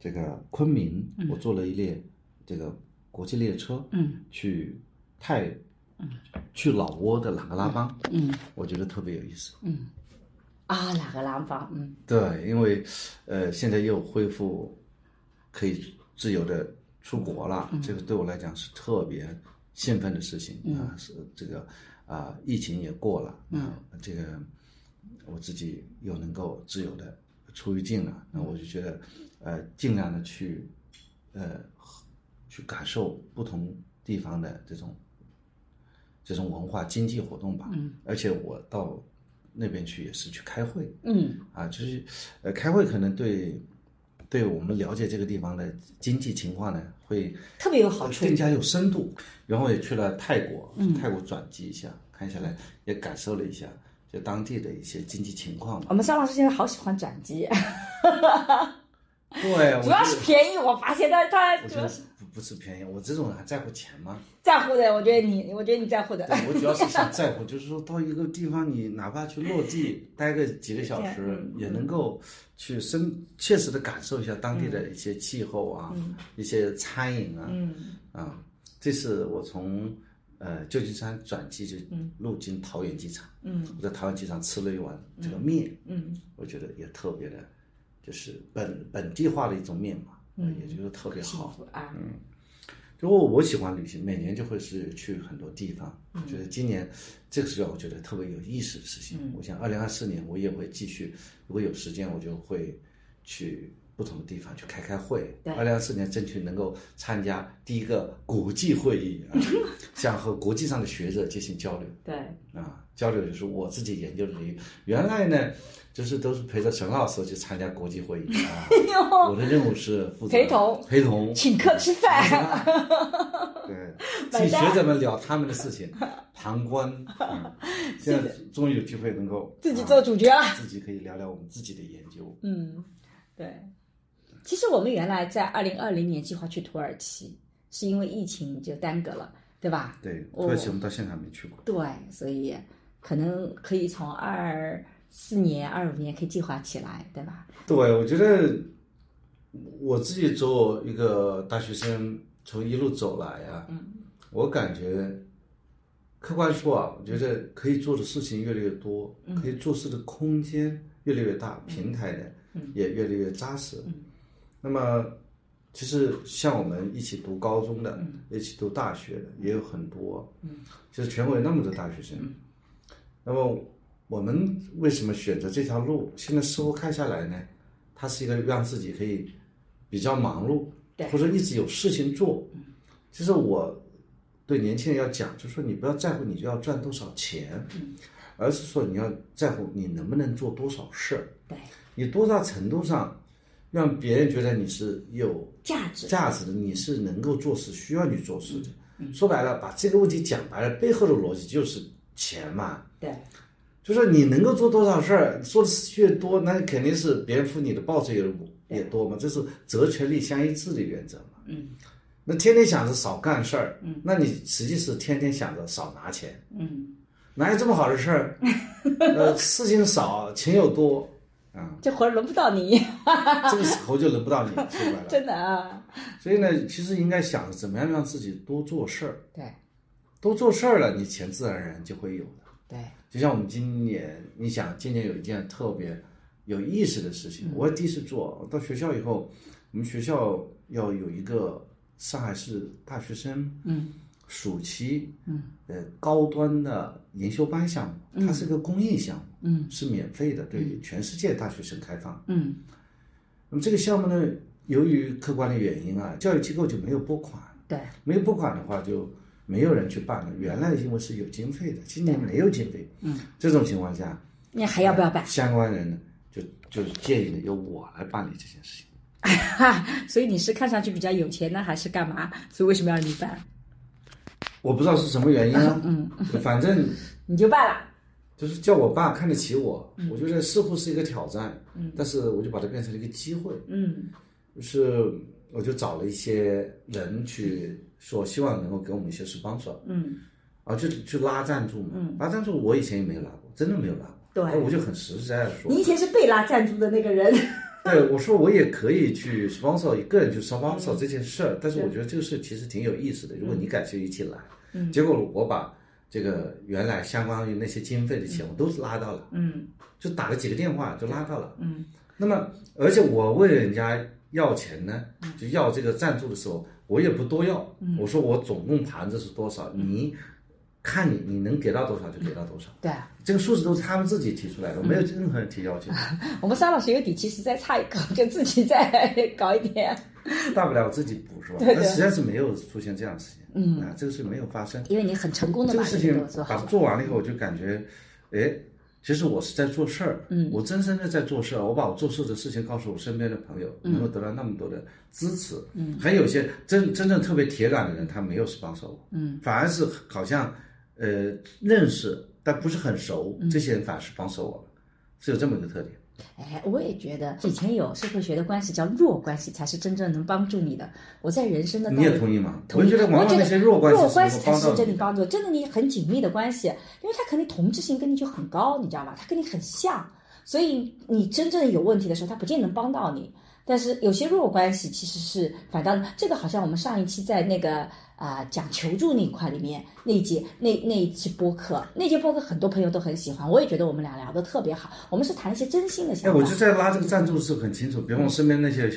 这个昆明，我坐了一列这个国际列车，
嗯，
去。泰，嗯去老挝的琅勃拉邦，
嗯，
我觉得特别有意思，
嗯，啊，琅勃拉邦，嗯，
对，因为，呃，现在又恢复可以自由的出国了，这个对我来讲是特别兴奋的事情啊，是这个啊，疫情也过了，
嗯，
这个我自己又能够自由的出入境了，那我就觉得，呃，尽量的去，呃，去感受不同地方的这种。这种文化经济活动吧，
嗯，
而且我到那边去也是去开会，
嗯，
啊，就是，呃，开会可能对，对我们了解这个地方的经济情况呢，会
特别有好处，
更加有深度。然后也去了泰国，泰国转机一下，看下来也感受了一下，就当地的一些经济情况。
我们张老师现在好喜欢转机。
对，
主要是便宜。我发现他他主要是
不不是便宜。我这种人还在乎钱吗？
在乎的，我觉得你，我觉得你在乎的。
我主要是想在乎，就是说到一个地方，你哪怕去落地 待个几个小时，也能够去深切实的感受一下当地的一些气候啊，一些餐饮啊，啊，这是我从呃旧金山转机就路经桃园机场，嗯我在桃园机场吃了一碗这个面，嗯我觉得也特别的。就是本本地化的一种面嘛，嗯，也就是特别好
啊，
嗯，就我我喜欢旅行，每年就会是去很多地方，我觉得今年这个是让我觉得特别有意思的事情。我想二零二四年我也会继续，如果有时间我就会去。不同的地方去开开会，二零二四年争取能够参加第一个国际会议啊，想和国际上的学者进行交流。
对，
啊，交流就是我自己研究的领域。原来呢，就是都是陪着陈老师去参加国际会议啊。我的任务是负责
陪同，
陪同，
请客吃饭。
对，请学者们聊他们的事情，旁观。现在终于有机会能够
自己做主角了，
自己可以聊聊我们自己的研究。
嗯，对。其实我们原来在二零二零年计划去土耳其，是因为疫情就耽搁了，对吧？
对，土耳其我们到现在还没去过。
对，所以可能可以从二四年、二五年可以计划起来，对吧？
对，我觉得我自己做一个大学生，从一路走来啊，
嗯，
我感觉客观说啊，我觉得可以做的事情越来越多，可以做事的空间越来越大，平台呢也越来越扎实。那么，其实像我们一起读高中的，一起读大学的也有很多。
嗯，
其实全国有那么多大学生。那么，我们为什么选择这条路？现在似乎看下来呢，它是一个让自己可以比较忙碌，或者一直有事情做。其实我对年轻人要讲，就是说你不要在乎你就要赚多少钱，而是说你要在乎你能不能做多少事儿。
对，
你多大程度上。让别人觉得你是有
价值
价值的，你是能够做事、需要你做事的。说白了，把这个问题讲白了，背后的逻辑就是钱嘛。
对，
就是你能够做多少事儿，做的事越多，那肯定是别人付你的报酬也也多嘛。这是责权利相一致的原则嘛。
嗯。
那天天想着少干事儿，嗯，那你实际是天天想着少拿钱。
嗯。
哪有这么好的事儿？呃，事情少，钱又多。
这活儿轮不到你，
这个时候就轮不到你，说白了。
真的啊。
所以呢，其实应该想着怎么样让自己多做事儿。
对。
多做事儿了，你钱自然而然就会有的。
对。
就像我们今年，你想今年有一件特别有意思的事情，我第一次做到学校以后，我们学校要有一个上海市大学生。
嗯。
暑期，
嗯，
呃，高端的研修班项目，它是个公益项目，
嗯，
是免费的，对全世界大学生开放，
嗯，
那么这个项目呢，由于客观的原因啊，教育机构就没有拨款。
对，
没有拨款的话，就没有人去办了。原来因为是有经费的，今年没有经费。
嗯，
这种情况下，
你还要不要办？
相关人呢，就就是建议呢，由我来办理这件事情。
所以你是看上去比较有钱呢，还是干嘛？所以为什么要你办？
我不知道是什么原因啊。嗯，反正
你就办了。
就是叫我爸看得起我，我觉得似乎是一个挑战。嗯，但是我就把它变成了一个机会。
嗯，
就是。我就找了一些人去说，希望能够给我们一些 sponsor，
嗯，
啊，就去拉赞助嘛，
嗯，
拉赞助我以前也没有拉过，真的没有拉过，
对，
我就很实在的说，
你以前是被拉赞助的那个人，
对，我说我也可以去 sponsor 一个人去 sponsor 这件事儿，但是我觉得这个事其实挺有意思的，如果你感兴趣一起来，
嗯，
结果我把这个原来相关于那些经费的钱我都是拉到了，
嗯，
就打了几个电话就拉到了，
嗯，
那么而且我问人家。要钱呢，就要这个赞助的时候，我也不多要。我说我总共盘子是多少，你看你你能给到多少就给到多少。
对啊，
这个数字都是他们自己提出来的，没有任何人提要求。
我们沙老师有底气，实在差一个就自己再 搞一点。
大不了我自己补是吧？
但
实在是没有出现这样的事情。
嗯
啊，这个事没有发生。
因为你很成功的
把这个事情把
它
做完了以后，我就感觉，哎。其实我是在做事儿，
嗯，
我真正的在做事儿，我把我做事的事情告诉我身边的朋友，能够得到那么多的支持，
嗯，
还有些真真正特别铁杆的人，他没有是帮手我，
嗯，
反而是好像，呃，认识但不是很熟，这些人反而是帮手我了，是有这么一个特点。
哎，我也觉得以前有社会学的关系叫弱关系才是真正能帮助你的。我在人生的
你也同意吗？
同意。我
觉得往往那些
弱
关
系才是真的帮助，真的你很紧密的关系，因为他肯定同质性跟你就很高，你知道吧？他跟你很像，所以你真正有问题的时候，他不见得能帮到你。但是有些弱关系其实是反倒，这个好像我们上一期在那个啊讲求助那一块里面那一节那那一期播客，那节播客很多朋友都很喜欢，我也觉得我们俩聊的特别好。我们是谈一些真心的想
法。哎，我就在拉这个赞助的时候很清楚，比方我身边那些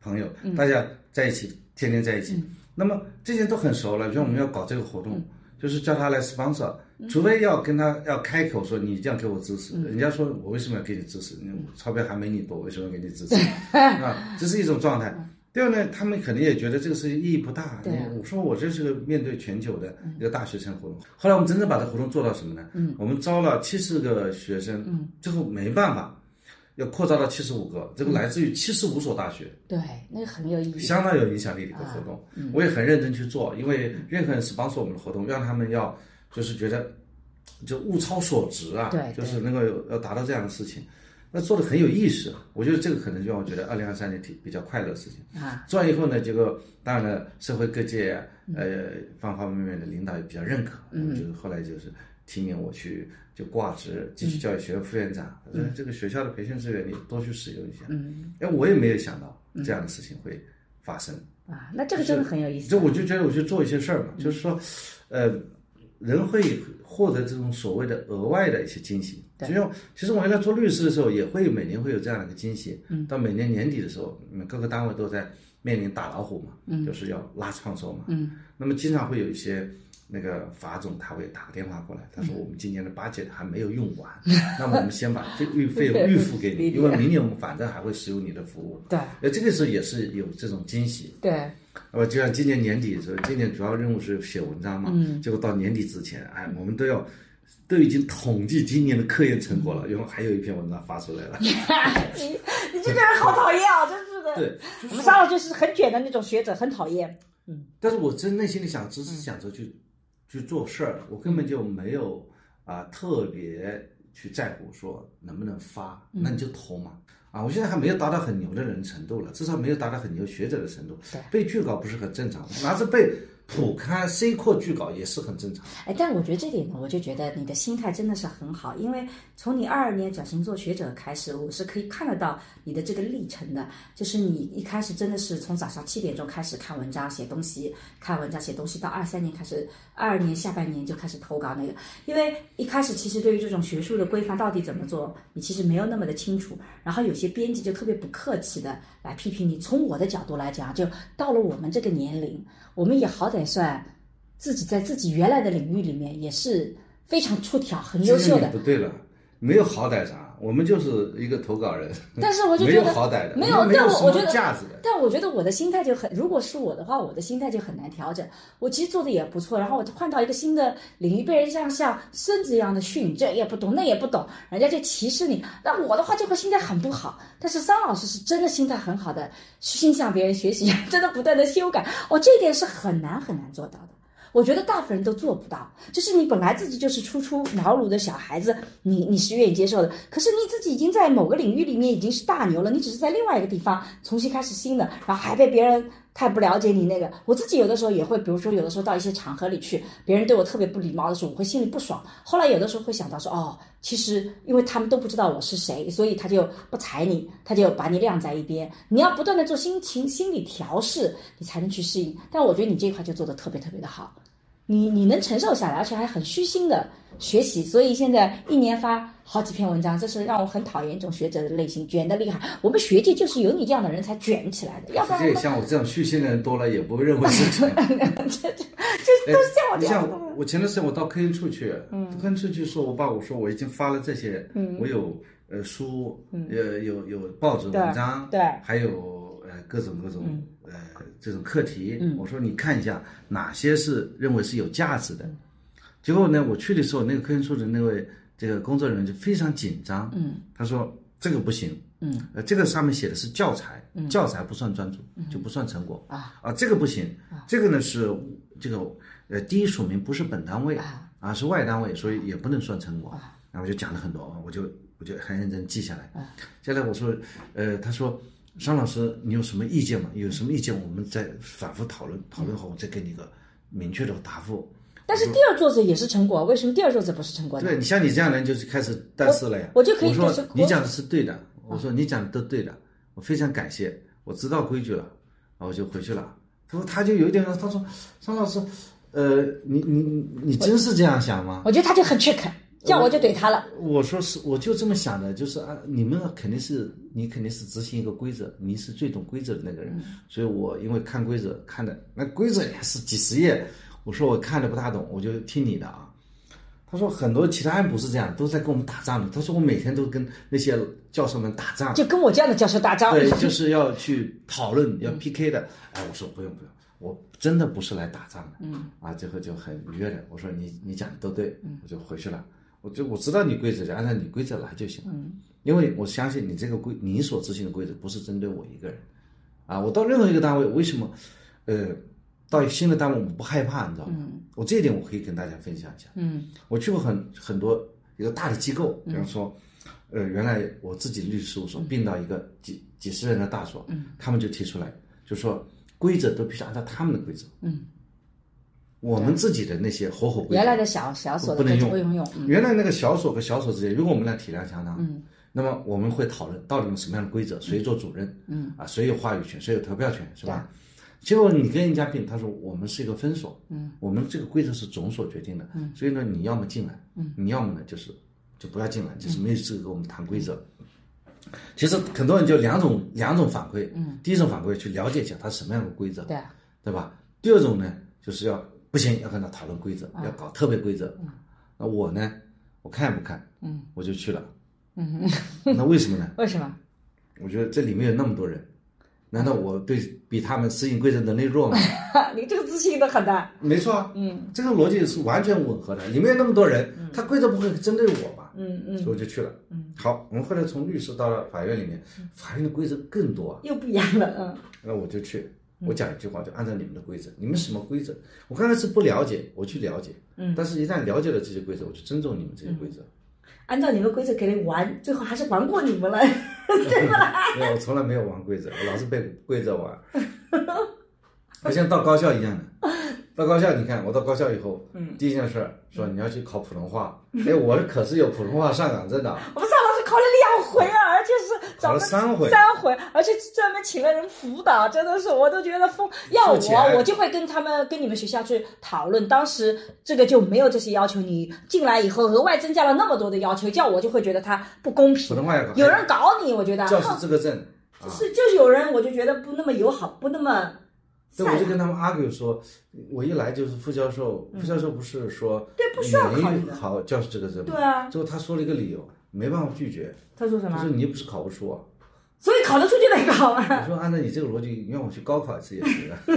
朋友，大家在一起，天天在一起，那么这些都很熟了。比如我们要搞这个活动，就是叫他来 sponsor。除非要跟他要开口说你一定要给我支持，人家说我为什么要给你支持？钞票还没你多，为什么要给你支持？啊，这是一种状态。第二呢，他们肯定也觉得这个事情意义不大。我说我这是个面对全球的一个大学生活动。后来我们真正把这活动做到什么呢？我们招了七十个学生，最后没办法。要扩招到七十五个，这个来自于七十五所大学，
对，那个很有意义，
相当有影响力的一个活动。我也很认真去做，因为任何人是帮助我们的活动，让他们要就是觉得就物超所值啊，
对，
就是能够要达到这样的事情，那做的很有意思。我觉得这个可能就让我觉得二零二三年挺比较快乐的事情
啊。
做完以后呢，结果当然了，社会各界呃方方面面的领导也比较认可，嗯，就是后来就是提名我去。就挂职，继续教育学院副院长。嗯，这个学校的培训资源你多去使用一下。
嗯，
哎，我也没有想到这样的事情会发生。
啊，那这个真的很有意思。
就我就觉得我去做一些事儿嘛，就是说，呃，人会获得这种所谓的额外的一些惊喜。就像其实我原来做律师的时候，也会每年会有这样的一个惊喜。嗯，到每年年底的时候，你们各个单位都在面临打老虎嘛，嗯，就是要拉创收嘛。
嗯，
那么经常会有一些。那个法总他会打个电话过来，他说我们今年的 budget 还没有用完，那么我们先把费预费用预付给你，因为明年我们反正还会使用你的服务。
对，
那，这个时候也是有这种惊喜。
对，
那么就像今年年底的时候，今年主要任务是写文章嘛，
嗯，
结果到年底之前，哎，我们都要都已经统计今年的科研成果了，因为还有一篇文章发出来了。
你你这个人好讨厌啊，真是的。
对，
我们沙老就是很卷的那种学者，很讨厌。嗯，
但是我真内心里想，只是想着去。去做事儿，我根本就没有啊特别去在乎说能不能发，那你就投嘛啊！我现在还没有达到很牛的人程度了，至少没有达到很牛学者的程度，被拒稿不是很正常，拿着背。普刊 C 扩拒稿也是很正常。
哎，但我觉得这点呢，我就觉得你的心态真的是很好，因为从你二二年转型做学者开始，我是可以看得到你的这个历程的。就是你一开始真的是从早上七点钟开始看文章写东西，看文章写东西，到二三年开始，二二年下半年就开始投稿那个。因为一开始其实对于这种学术的规范到底怎么做，你其实没有那么的清楚。然后有些编辑就特别不客气的来批评你。从我的角度来讲，就到了我们这个年龄。我们也好歹算自己在自己原来的领域里面也是非常出挑、很优秀的。
不对了，没有好歹啥，我们就是一个投稿人，
但是我就觉得
有好歹的，
没有，
没有什么
但我我觉得
价值的。
但我觉得我的心态就很，如果是我的话，我的心态就很难调整。我其实做的也不错，然后我换到一个新的领域，被人像像孙子一样的训，这也不懂，那也不懂，人家就歧视你。那我的话就会心态很不好。但是桑老师是真的心态很好的，心向别人学习，真的不断的修改。哦，这一点是很难很难做到的。我觉得大部分人都做不到，就是你本来自己就是初出茅庐的小孩子，你你是愿意接受的。可是你自己已经在某个领域里面已经是大牛了，你只是在另外一个地方重新开始新的，然后还被别人太不了解你那个。我自己有的时候也会，比如说有的时候到一些场合里去，别人对我特别不礼貌的时候，我会心里不爽。后来有的时候会想到说，哦，其实因为他们都不知道我是谁，所以他就不睬你，他就把你晾在一边。你要不断的做心情心理调试，你才能去适应。但我觉得你这一块就做的特别特别的好。你你能承受下来，而且还很虚心的学习，所以现在一年发好几篇文章，这是让我很讨厌一种学者的类型，卷的厉害。我们学界就是有你这样的人才卷起来的，要不然
这像我这样虚心的人多了，也不会认为是 这样。
这这这都是像我这样的。
我前段时间我到科研处去，嗯，科研处去说，我爸我说我已经发了这些，嗯，我有呃书，呃有有报纸文章，
对
还有呃各种各种呃这种课题，我说你看一下哪些是认为是有价值的。结果呢，我去的时候，那个科研处的那位这个工作人员就非常紧张，嗯，他说这个不行，嗯，呃，这个上面写的是教材，教材不算专注，就不算成果。啊。啊，这个不行，这个呢是这个呃第一署名不是本单位啊，是外单位，所以也不能算成果。然后我就讲了很多，我就我就很认真记下来。接下来我说，呃，他说商老师你有什么意见吗？有什么意见我们再反复讨论，讨论后我再给你一个明确的答复。
但是第二作者也是成果，为什么第二作者不是成果呢？
对你像你这样的人就是开始但是了呀。
我我就可以
我说你讲的是对的，我说你讲的都对的，我非常感谢，我知道规矩了，然后我就回去了。他说他就有一点，他说商老师，呃，你你你你真是这样想吗？
我觉得他就很缺肯，叫我就怼他了。
我说是，我就这么想的，就是啊，你们肯定是你肯定是执行一个规则，你是最懂规则的那个人，所以我因为看规则看的那规则也是几十页，我说我看的不大懂，我就听你的啊。他说很多其他人不是这样，都在跟我们打仗的。他说我每天都跟那些教授们打仗，
就跟我这样的教授打仗。
对，就是要去讨论，要 PK 的。哎，我说不用不用，我真的不是来打仗的。嗯，啊，最后就很愉悦的，我说你你讲的都对，我就回去了。我就我知道你规则，就按照你规则来就行了。嗯，因为我相信你这个规，你所执行的规则不是针对我一个人。啊，我到任何一个单位，为什么，呃，到新的单位我不害怕，你知道吗？嗯，我这一点我可以跟大家分享一下。嗯，我去过很很多一个大的机构，比方说，呃，原来我自己律师事务所并到一个几几十人的大所，嗯，他们就提出来，就说规则都必须按照他们的规则。嗯。我们自己的那些合伙规则，
原来的小小所的
不能用
不用用。嗯。
原来那个小锁和小所之间，如果我们俩体量相当，嗯，那么我们会讨论到底用什么样的规则，谁做主任，嗯，啊，谁有话语权，谁有投票权，是吧？结果你跟人家并，他说我们是一个分所，嗯，我们这个规则是总所决定的，嗯，所以呢，你要么进来，嗯，你要么呢就是就不要进来，就是没有资格跟我们谈规则。其实很多人就两种两种反馈，嗯，第一种反馈去了解一下它什么样的规则，
对，
对吧？第二种呢，就是要不行，要跟他讨论规则，要搞特别规则。那我呢，我看也不看，嗯，我就去了。嗯，那为什么呢？
为什么？
我觉得这里面有那么多人，难道我对比他们适应规则能力弱吗？
你这个自信的很大。
没错啊，嗯，这个逻辑是完全吻合的。里面有那么多人，他规则不会针对我吧？
嗯嗯。
所以我就去了。嗯，好，我们后来从律师到了法院里面，法院的规则更多啊。
又不一样了，嗯。
那我就去，我讲一句话，就按照你们的规则。你们什么规则？我刚开始不了解，我去了解。嗯。但是，一旦了解了这些规则，我就尊重你们这些规则。
按照你们规则给你玩，最后还是玩过你们了，对吧？
没有，我从来没有玩规则，我老是被规则玩。就像到高校一样的，到高校，你看我到高校以后，嗯，第一件事说你要去考普通话，哎，我可是有普通话上岗证的。
我们上老师考了两回啊，而且是
考了三回，
三回，而且专门请了人辅导，真的是我都觉得疯。要我，我就会跟他们跟你们学校去讨论。当时这个就没有这些要求，你进来以后额外增加了那么多的要求，叫我就会觉得他不公平。
普通话要考，
有人搞你，我觉得
教师资格证，就
是就是有人，我就觉得不那么友好，不那么。
对，我就跟他们 argue 说，我一来就是副教授，副教授不是说
对不需要
考考教师资格证吗？
对啊。
最后他说了一个理由，没办法拒绝。
他说什么？
他说你又不是考不出啊。
所以考得出就得考啊。
我说按照你这个逻辑，你让我去高考一次也行啊。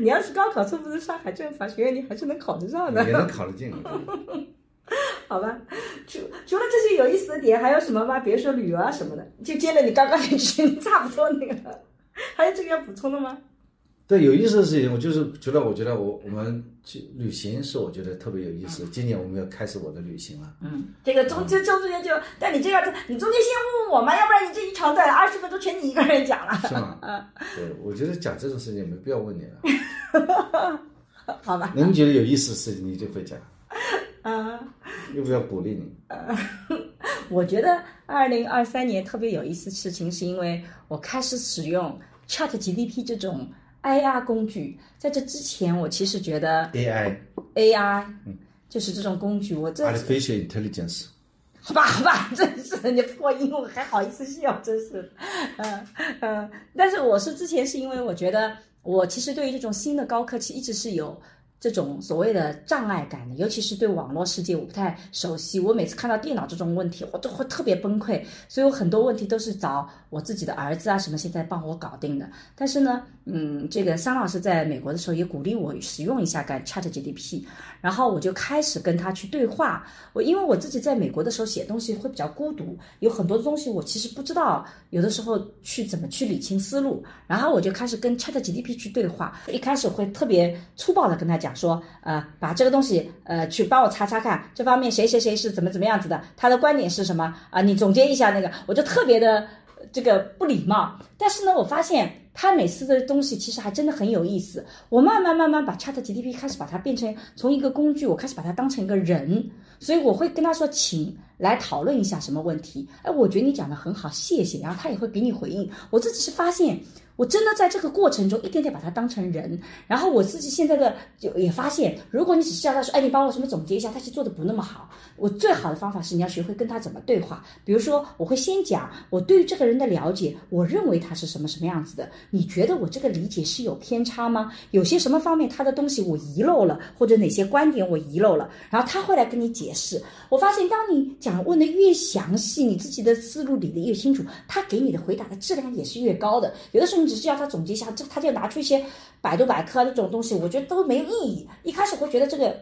你要是高考错，不是上海政法学院，你还是能考得上的。
也能考得进。
好吧，除除了这些有意思的点，还有什么吗？比如说旅游啊什么的，就接了你刚刚 那句差不多那个，还有这个要补充的吗？
对，有意思的事情，我就是觉得，我觉得我我们去旅行是我觉得特别有意思。今年我们要开始我的旅行了。
嗯，这个中这中间就，但你这样子，你中间先问问我嘛，要不然你这一长段二十分钟全你一个人讲了。
是吗？嗯，对，我觉得讲这种事情没必要问你了。
好吧。
您觉得有意思的事情，你就会讲。
啊。
要不要鼓励你？
我觉得二零二三年特别有意思的事情，是因为我开始使用 Chat GPT 这种。AI 工具，在这之前，我其实觉得
AI，AI，
嗯，就是这种工具，我这
artificial intelligence，
好吧，好吧，真是你破音，我还好意思笑，真是，嗯嗯，但是我是之前是因为我觉得，我其实对于这种新的高科技一直是有。这种所谓的障碍感的，尤其是对网络世界我不太熟悉，我每次看到电脑这种问题，我都会特别崩溃。所以我很多问题都是找我自己的儿子啊什么现在帮我搞定的。但是呢，嗯，这个桑老师在美国的时候也鼓励我使用一下干 Chat GPT，然后我就开始跟他去对话。我因为我自己在美国的时候写东西会比较孤独，有很多东西我其实不知道，有的时候去怎么去理清思路，然后我就开始跟 Chat GPT 去对话。一开始会特别粗暴的跟他讲。说呃，把这个东西呃，去帮我查查看，这方面谁谁谁是怎么怎么样子的，他的观点是什么啊？你总结一下那个，我就特别的这个不礼貌。但是呢，我发现他每次的东西其实还真的很有意思。我慢慢慢慢把 Chat GTP 开始把它变成从一个工具，我开始把它当成一个人，所以我会跟他说，请来讨论一下什么问题。哎，我觉得你讲的很好，谢谢。然后他也会给你回应。我自己是发现。我真的在这个过程中一点点把他当成人，然后我自己现在的就也发现，如果你只是叫他说，哎，你帮我什么总结一下，他其实做的不那么好。我最好的方法是你要学会跟他怎么对话。比如说，我会先讲我对于这个人的了解，我认为他是什么什么样子的。你觉得我这个理解是有偏差吗？有些什么方面他的东西我遗漏了，或者哪些观点我遗漏了？然后他会来跟你解释。我发现，当你讲问的越详细，你自己的思路理得越清楚，他给你的回答的质量也是越高的。有的时候你。只是要他总结一下，这他就拿出一些百度百科这种东西，我觉得都没有意义。一开始会觉得这个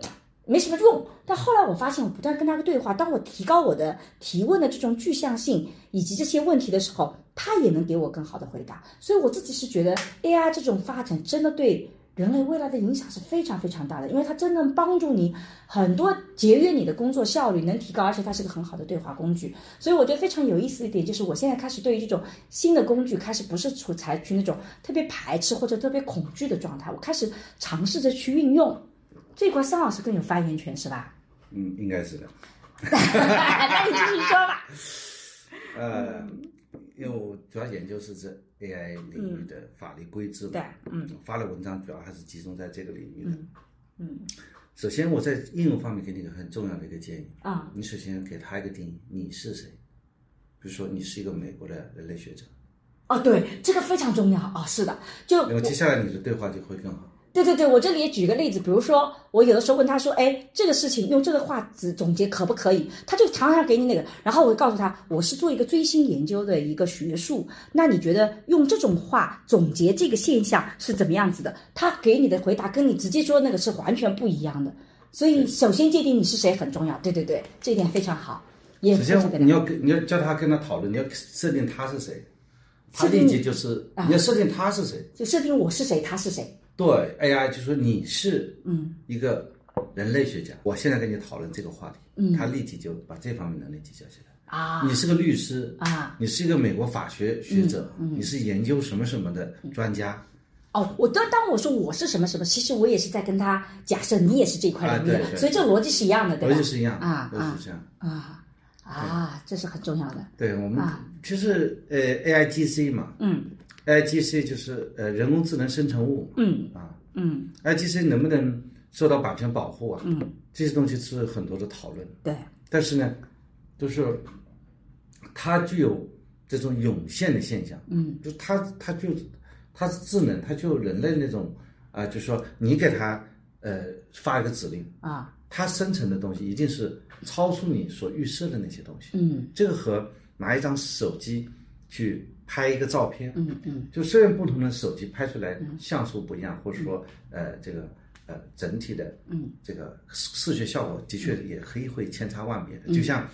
没什么用，但后来我发现，我不断跟他对话，当我提高我的提问的这种具象性以及这些问题的时候，他也能给我更好的回答。所以我自己是觉得 AI 这种发展真的对。人类未来的影响是非常非常大的，因为它真正帮助你很多节约你的工作效率，能提高，而且它是个很好的对话工具。所以我觉得非常有意思的一点就是，我现在开始对于这种新的工具，开始不是处采取那种特别排斥或者特别恐惧的状态，我开始尝试着去运用。这块桑老师更有发言权是吧？
嗯，应该是的。
那你继续说吧。
呃。因为我主要研究是这 AI 领域的法律规制
的，嗯，
发的文章主要还是集中在这个领域的，
嗯，
首先我在应用方面给你一个很重要的一个建议
啊，
你首先给他一个定义，你是谁？比如说你是一个美国的人类学者，
哦，对，这个非常重要啊，是的，就
那么接下来你的对话就会更好。
对对对，我这里也举个例子，比如说我有的时候问他说，哎，这个事情用这个话子总结可不可以？他就常常给你那个，然后我会告诉他，我是做一个追星研究的一个学术，那你觉得用这种话总结这个现象是怎么样子的？他给你的回答跟你直接说那个是完全不一样的，所以首先界定你是谁很重要。对对对，这一点非常好。
也首先你要跟你要叫他跟他讨论，你要设定他是谁，他立即就是你要设定他是谁，
就设定我是谁，他是谁。
对 AI 就说你是嗯一个人类学家，我现在跟你讨论这个话题，嗯，他立即就把这方面能力提交起来
啊。
你是个律师
啊，
你是一个美国法学学者，你是研究什么什么的专家。
哦，我当当我说我是什么什么，其实我也是在跟他假设你也是这块领域的，所以这逻辑是一样的，对
吧？逻辑是一样
啊，
逻辑是这样
啊啊，这是很重要的。
对我们其实呃 AIGC 嘛，嗯。I G C 就是呃人工智能生成物，
嗯
啊，
嗯
，I G C 能不能受到版权保护啊？
嗯，
这些东西是很多的讨论。
对，
但是呢，就是它具有这种涌现的现象，
嗯，
就它它就它是智能，它就人类那种啊，就是说你给它呃发一个指令
啊。
它生成的东西一定是超出你所预设的那些东西。
嗯，
这个和拿一张手机去拍一个照片，
嗯嗯，
就虽然不同的手机拍出来像素不一样，或者说呃这个呃整体的
嗯。
这个视视觉效果的确也可以会千差万别
嗯。
的。就像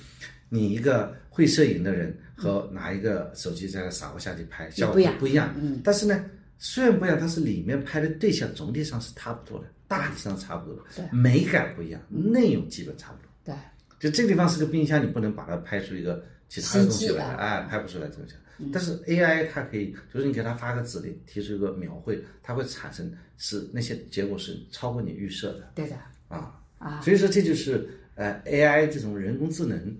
你一个会摄影的人和拿一个手机在那傻瓜相机拍，效果
不一样。
不一样。
嗯，
但是呢，虽然不一样，但是里面拍的对象总体上是差不多的，大体上差不多的，
对。
美感不一样，内容基本差不多。
对，
就这个地方是个冰箱，你不能把它拍出一个其他的东西来，哎，拍不出来这个像。但是 AI 它可以，就是你给它发个指令，提出一个描绘，它会产生是那些结果是超过你预设的。
对的，
啊。
啊。
所以说这就是呃 AI 这种人工智能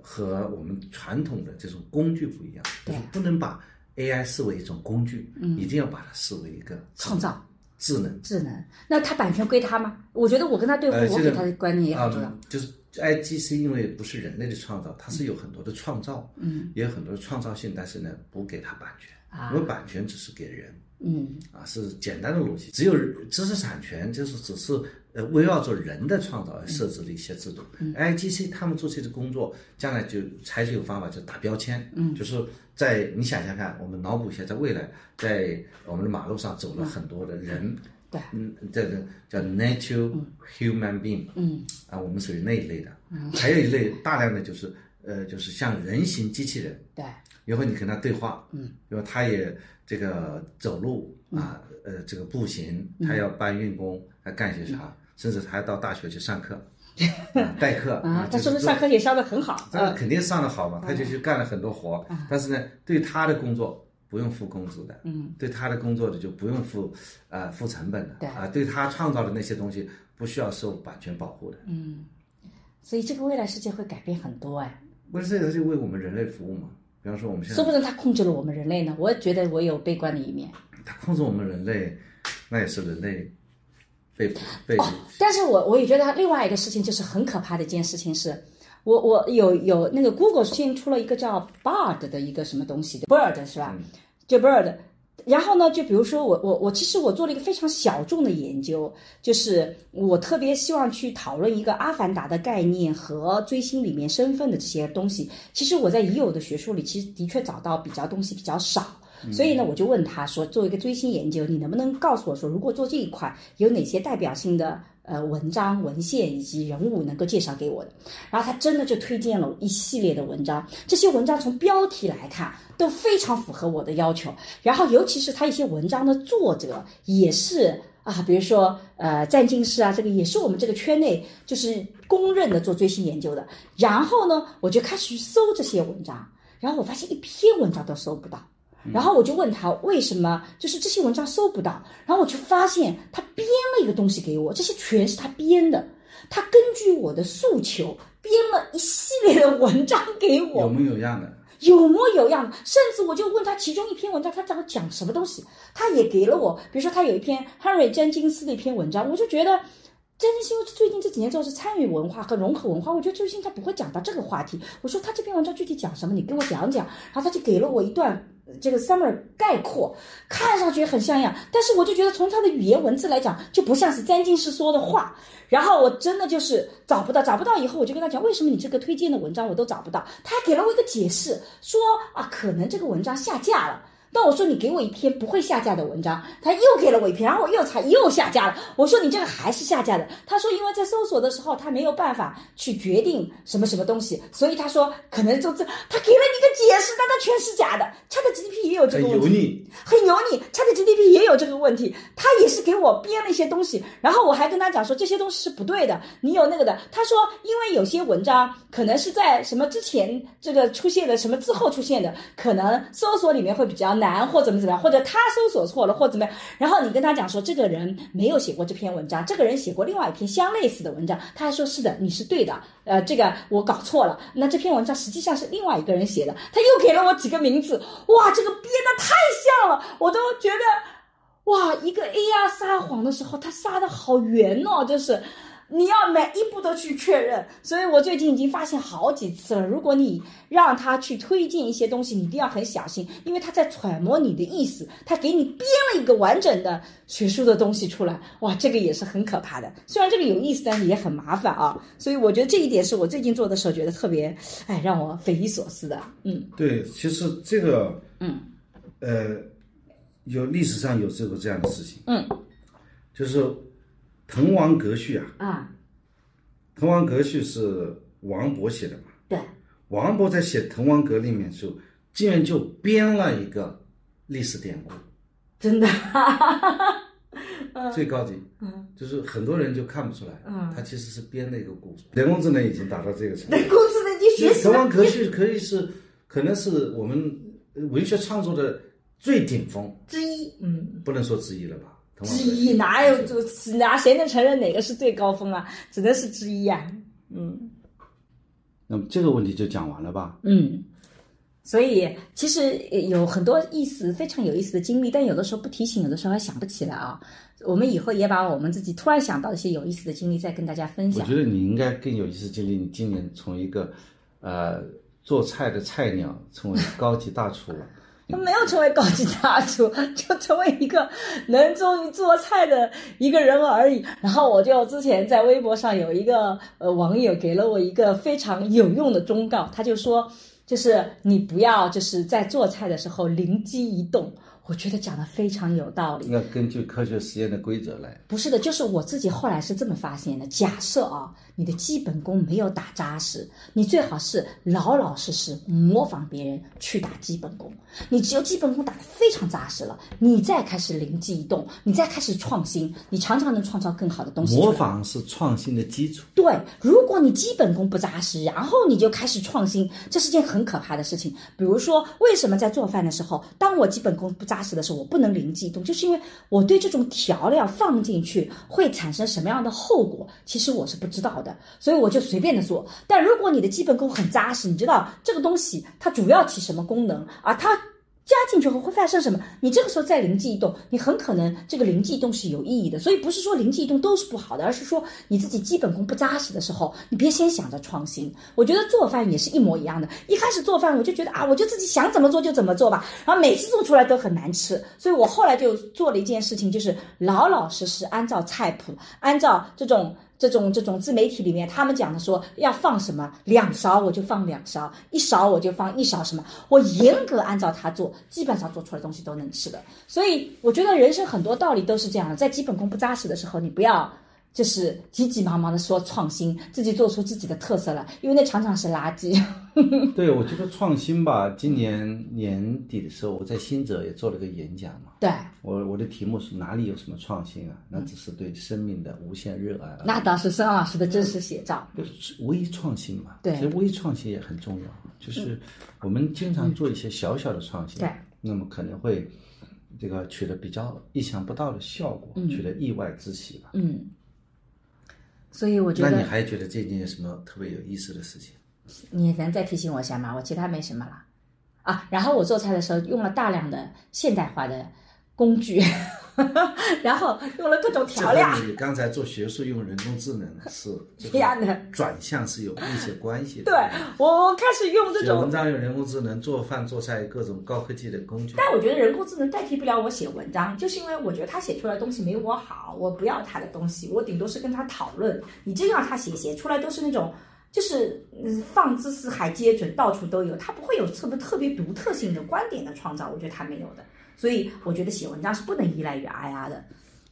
和我们传统的这种工具不一样，就是不能把 AI 视为一种工具，一定要把它视为一个
创造。
智能。
智能，那它版权归他吗？我觉得我跟他对话，
呃，
我给他的观念也很重要。
啊。就是 IGC 因为不是人类的创造，它是有很多的创造，嗯，也有很多的创造性，但是呢，不给它版权，
啊。
因为版权只是给人。
嗯。
啊，是简单的逻辑，只有知识产权就是只是呃围绕着人的创造而设置的一些制度。IGC 他们做这个工作，将来就采取一个方法，就打标签，嗯，就是在你想想看，我们脑补一下，在未来，在我们的马路上走了很多的人，
对，
嗯，这个叫 natural human being，
嗯。
啊，我们属于那一类的，还有一类大量的就是呃，就是像人形机器人，
对，
然后你跟他对话，嗯，然后他也这个走路啊，呃，这个步行，他要搬运工，他干些啥，甚至他还到大学去上课，啊代课
啊，他说明上课也上的很好。
那肯定上的好嘛，他就去干了很多活，但是呢，对他的工作不用付工资的，嗯，对他的工作的就不用付呃付成本的，
对
啊，对他创造的那些东西不需要受版权保护的，嗯
所以这个未来世界会改变很多哎，
不是这个是为我们人类服务嘛？比方说我们现在
说不定他控制了我们人类呢。我觉得我有悲观的一面。
他控制我们人类，那也是人类被被
但是我我也觉得另外一个事情就是很可怕的一件事情是，我我有有那个 Google 新出了一个叫 Bard 的一个什么东西的 Bird 是吧？就 Bird。然后呢，就比如说我我我其实我做了一个非常小众的研究，就是我特别希望去讨论一个阿凡达的概念和追星里面身份的这些东西。其实我在已有的学术里，其实的确找到比较东西比较少。所以呢，我就问他说，做一个追星研究，你能不能告诉我说，如果做这一块有哪些代表性的呃文章、文献以及人物能够介绍给我的？然后他真的就推荐了一系列的文章，这些文章从标题来看都非常符合我的要求，然后尤其是他一些文章的作者也是。啊，比如说，呃，占进士啊，这个也是我们这个圈内就是公认的做追星研究的。然后呢，我就开始去搜这些文章，然后我发现一篇文章都搜不到。然后我就问他为什么，就是这些文章搜不到。然后我就发现他编了一个东西给我，这些全是他编的。他根据我的诉求编了一系列的文章给我，
有模有样的。
有模有样，甚至我就问他其中一篇文章，他讲讲什么东西，他也给了我。比如说，他有一篇 Henry 詹金斯的一篇文章，我就觉得詹金斯最近这几年做的是参与文化和融合文化，我觉得最近他不会讲到这个话题。我说他这篇文章具体讲什么，你跟我讲讲。然后他就给了我一段这个 summer 概括，看上去很像样，但是我就觉得从他的语言文字来讲，就不像是詹金斯说的话。然后我真的就是找不到，找不到以后我就跟他讲，为什么你这个推荐的文章我都找不到？他给了我一个解释，说啊，可能这个文章下架了。那我说你给我一篇不会下架的文章，他又给了我一篇，然后我又查又下架了。我说你这个还是下架的。他说因为在搜索的时候他没有办法去决定什么什么东西，所以他说可能就这，他给了你个解释，但他全是假的。Chat GPT 也有这个问题，
很油腻，
很油腻。Chat GPT 也有这个问题，他也是给我编了一些东西，然后我还跟他讲说这些东西是不对的，你有那个的。他说因为有些文章可能是在什么之前这个出现的，什么之后出现的，可能搜索里面会比较难。难或怎么怎么样，或者他搜索错了或怎么样，然后你跟他讲说这个人没有写过这篇文章，这个人写过另外一篇相类似的文章，他还说是的，你是对的，呃，这个我搞错了，那这篇文章实际上是另外一个人写的，他又给了我几个名字，哇，这个编的太像了，我都觉得，哇，一个 AI 撒谎的时候，他撒的好圆哦，就是。你要每一步都去确认。所以我最近已经发现好几次了，如果你让他去推荐一些东西，你一定要很小心，因为他在揣摩你的意思，他给你编了一个完整的学术的东西出来，哇，这个也是很可怕的。虽然这个有意思，但是也很麻烦啊。所以我觉得这一点是我最近做的时候觉得特别，哎，让我匪夷所思的。嗯，
对，其实这个，嗯，呃，有历史上有这个这样的事情，
嗯，
就是《滕王阁序》啊，
啊，《
滕王阁序》是王勃写的嘛？
对，
王勃在写《滕王阁》里面的时候，竟然就编了一个历史典故，
真的，
最高级，
嗯，
就是很多人就看不出来，
嗯。
他其实是编了一个故事。人工智能已经达到这个程度，
人工智能已经学习
滕王。阁序》可以是，可能是我们文学创作的最顶峰，
之一，嗯，
不能说之一了吧？
之一哪有就哪谁能承认哪个是最高峰啊？只能是之一啊，嗯
那么这个问题就讲完了吧？
嗯。所以其实有很多意思非常有意思的经历，但有的时候不提醒，有的时候还想不起来啊。我们以后也把我们自己突然想到的一些有意思的经历再跟大家分享。
我觉得你应该更有意思经历，你今年从一个呃做菜的菜鸟，成为高级大厨了。
他没有成为高级大厨，就成为一个能终于做菜的一个人而已。然后我就之前在微博上有一个呃网友给了我一个非常有用的忠告，他就说，就是你不要就是在做菜的时候灵机一动。我觉得讲的非常有道理。
要根据科学实验的规则来。
不是的，就是我自己后来是这么发现的。假设啊，你的基本功没有打扎实，你最好是老老实实模仿别人去打基本功。你只有基本功打得非常扎实了，你再开始灵机一动，你再开始创新，你常常能创造更好的东西。
模仿是创新的基础。
对，如果你基本功不扎实，然后你就开始创新，这是件很可怕的事情。比如说，为什么在做饭的时候，当我基本功不扎实的时候，我不能灵机一动，就是因为我对这种调料放进去会产生什么样的后果，其实我是不知道的，所以我就随便的做。但如果你的基本功很扎实，你知道这个东西它主要起什么功能啊，它。加进去后会发生什么？你这个时候再灵机一动，你很可能这个灵机一动是有意义的。所以不是说灵机一动都是不好的，而是说你自己基本功不扎实的时候，你别先想着创新。我觉得做饭也是一模一样的。一开始做饭我就觉得啊，我就自己想怎么做就怎么做吧，然后每次做出来都很难吃。所以我后来就做了一件事情，就是老老实实按照菜谱，按照这种。这种这种自媒体里面，他们讲的说要放什么，两勺我就放两勺，一勺我就放一勺什么，我严格按照他做，基本上做出来东西都能吃的。所以我觉得人生很多道理都是这样的，在基本功不扎实的时候，你不要就是急急忙忙的说创新，自己做出自己的特色来，因为那常常是垃圾。
对，我觉得创新吧，今年年底的时候，我在新泽也做了个演讲嘛。
对，
我我的题目是哪里有什么创新啊？那只是对生命的无限热爱。
那倒是孙老师的真实写照。
就是微创新嘛，
对
其实微创新也很重要。就是我们经常做一些小小的创新，
对，
那么可能会这个取得比较意想不到的效果，取得意外之喜吧。
嗯，所以我觉得
那你还觉得这件有什么特别有意思的事情？
你能再提醒我一下吗？我其他没什么了啊。然后我做菜的时候用了大量的现代化的工具，然后用了各种调料
你刚才做学术用人工智能是这
一样的
转向是有密切关系的。
对我，我开始用这种
写文章用人工智能，做饭做菜各种高科技的工具。
但我觉得人工智能代替不了我写文章，就是因为我觉得他写出来的东西没我好，我不要他的东西，我顶多是跟他讨论。你真要他写，写出来都是那种。就是嗯，放之四海皆准，到处都有，他不会有特别特别独特性的观点的创造，我觉得他没有的。所以我觉得写文章是不能依赖于 IR 的。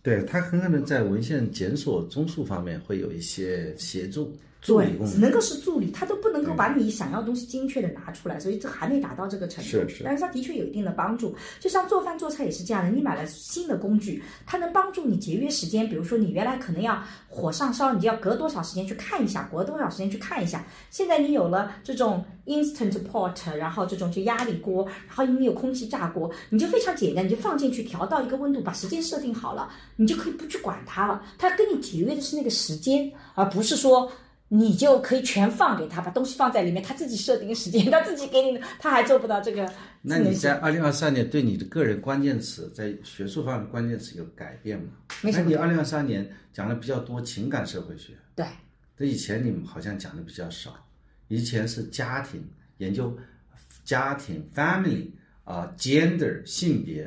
对他很可能在文献检索综述方面会有一些协助助理
对。只能够是助理，他都不能够把你想要的东西精确的拿出来，所以这还没达到这个程度。
是是
但是它的确有一定的帮助。就像做饭做菜也是这样的，你买了新的工具，它能帮助你节约时间。比如说你原来可能要火上烧，你就要隔多少时间去看一下，隔多少时间去看一下。现在你有了这种 instant pot，然后这种就压力锅，然后你有空气炸锅，你就非常简单，你就放进去调到一个温度，把时间设定好了，你就可以不去管它了。它跟你节约的是那个时间，而不是说。你就可以全放给他，把东西放在里面，他自己设定时间，他自己给你，他还做不到这个。
那你在二零二三年对你的个人关键词在学术方面关键词有改变吗？
没什么。
你二零二三年讲的比较多情感社会学。
对。
这以前你们好像讲的比较少，以前是家庭研究，家庭 family 啊 gender 性别。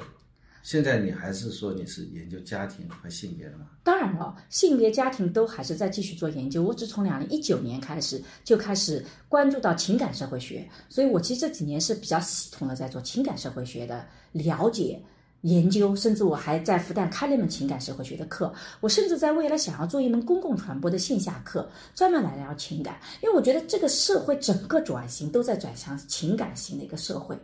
现在你还是说你是研究家庭和性别的吗？
当然了，性别、家庭都还是在继续做研究。我只从两零一九年开始就开始关注到情感社会学，所以我其实这几年是比较系统的在做情感社会学的了解、研究，甚至我还在复旦开了一门情感社会学的课。我甚至在未来想要做一门公共传播的线下课，专门来聊情感，因为我觉得这个社会整个转型都在转向情感型的一个社会。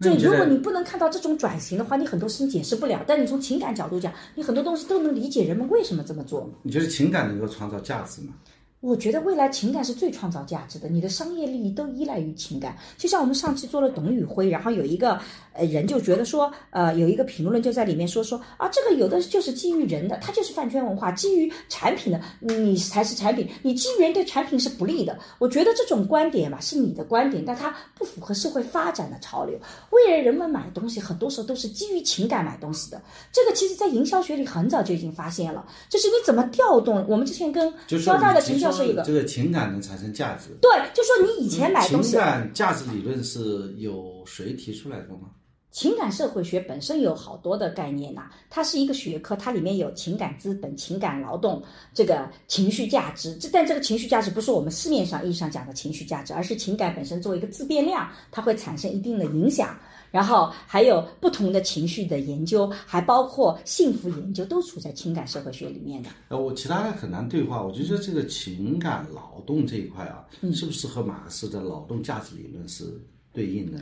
就如果你不能看到这种转型的话，你很多事情解释不了。但你从情感角度讲，你很多东西都能理解人们为什么这么做。
你觉得情感能够创造价值吗？
我觉得未来情感是最创造价值的，你的商业利益都依赖于情感。就像我们上期做了董宇辉，然后有一个呃人就觉得说，呃有一个评论就在里面说说啊，这个有的就是基于人的，它就是饭圈文化；基于产品的，你才是产品，你基于人对产品是不利的。我觉得这种观点吧是你的观点，但它不符合社会发展的潮流。未来人们买东西很多时候都是基于情感买东西的，这个其实在营销学里很早就已经发现了，就是你怎么调动。我们之前跟交大的陈教。是一个
这个情感能产生价值，
对，就说你以前买东西，
情感价值理论是有谁提出来的吗？
情感社会学本身有好多的概念呐，它是一个学科，它里面有情感资本、情感劳动、这个情绪价值。这但这个情绪价值不是我们市面上意义上讲的情绪价值，而是情感本身作为一个自变量，它会产生一定的影响。然后还有不同的情绪的研究，还包括幸福研究，都处在情感社会学里面的。
呃，我其他的很难对话，我就说这个情感劳动这一块啊，是不是和马克思的劳动价值理论是对应的？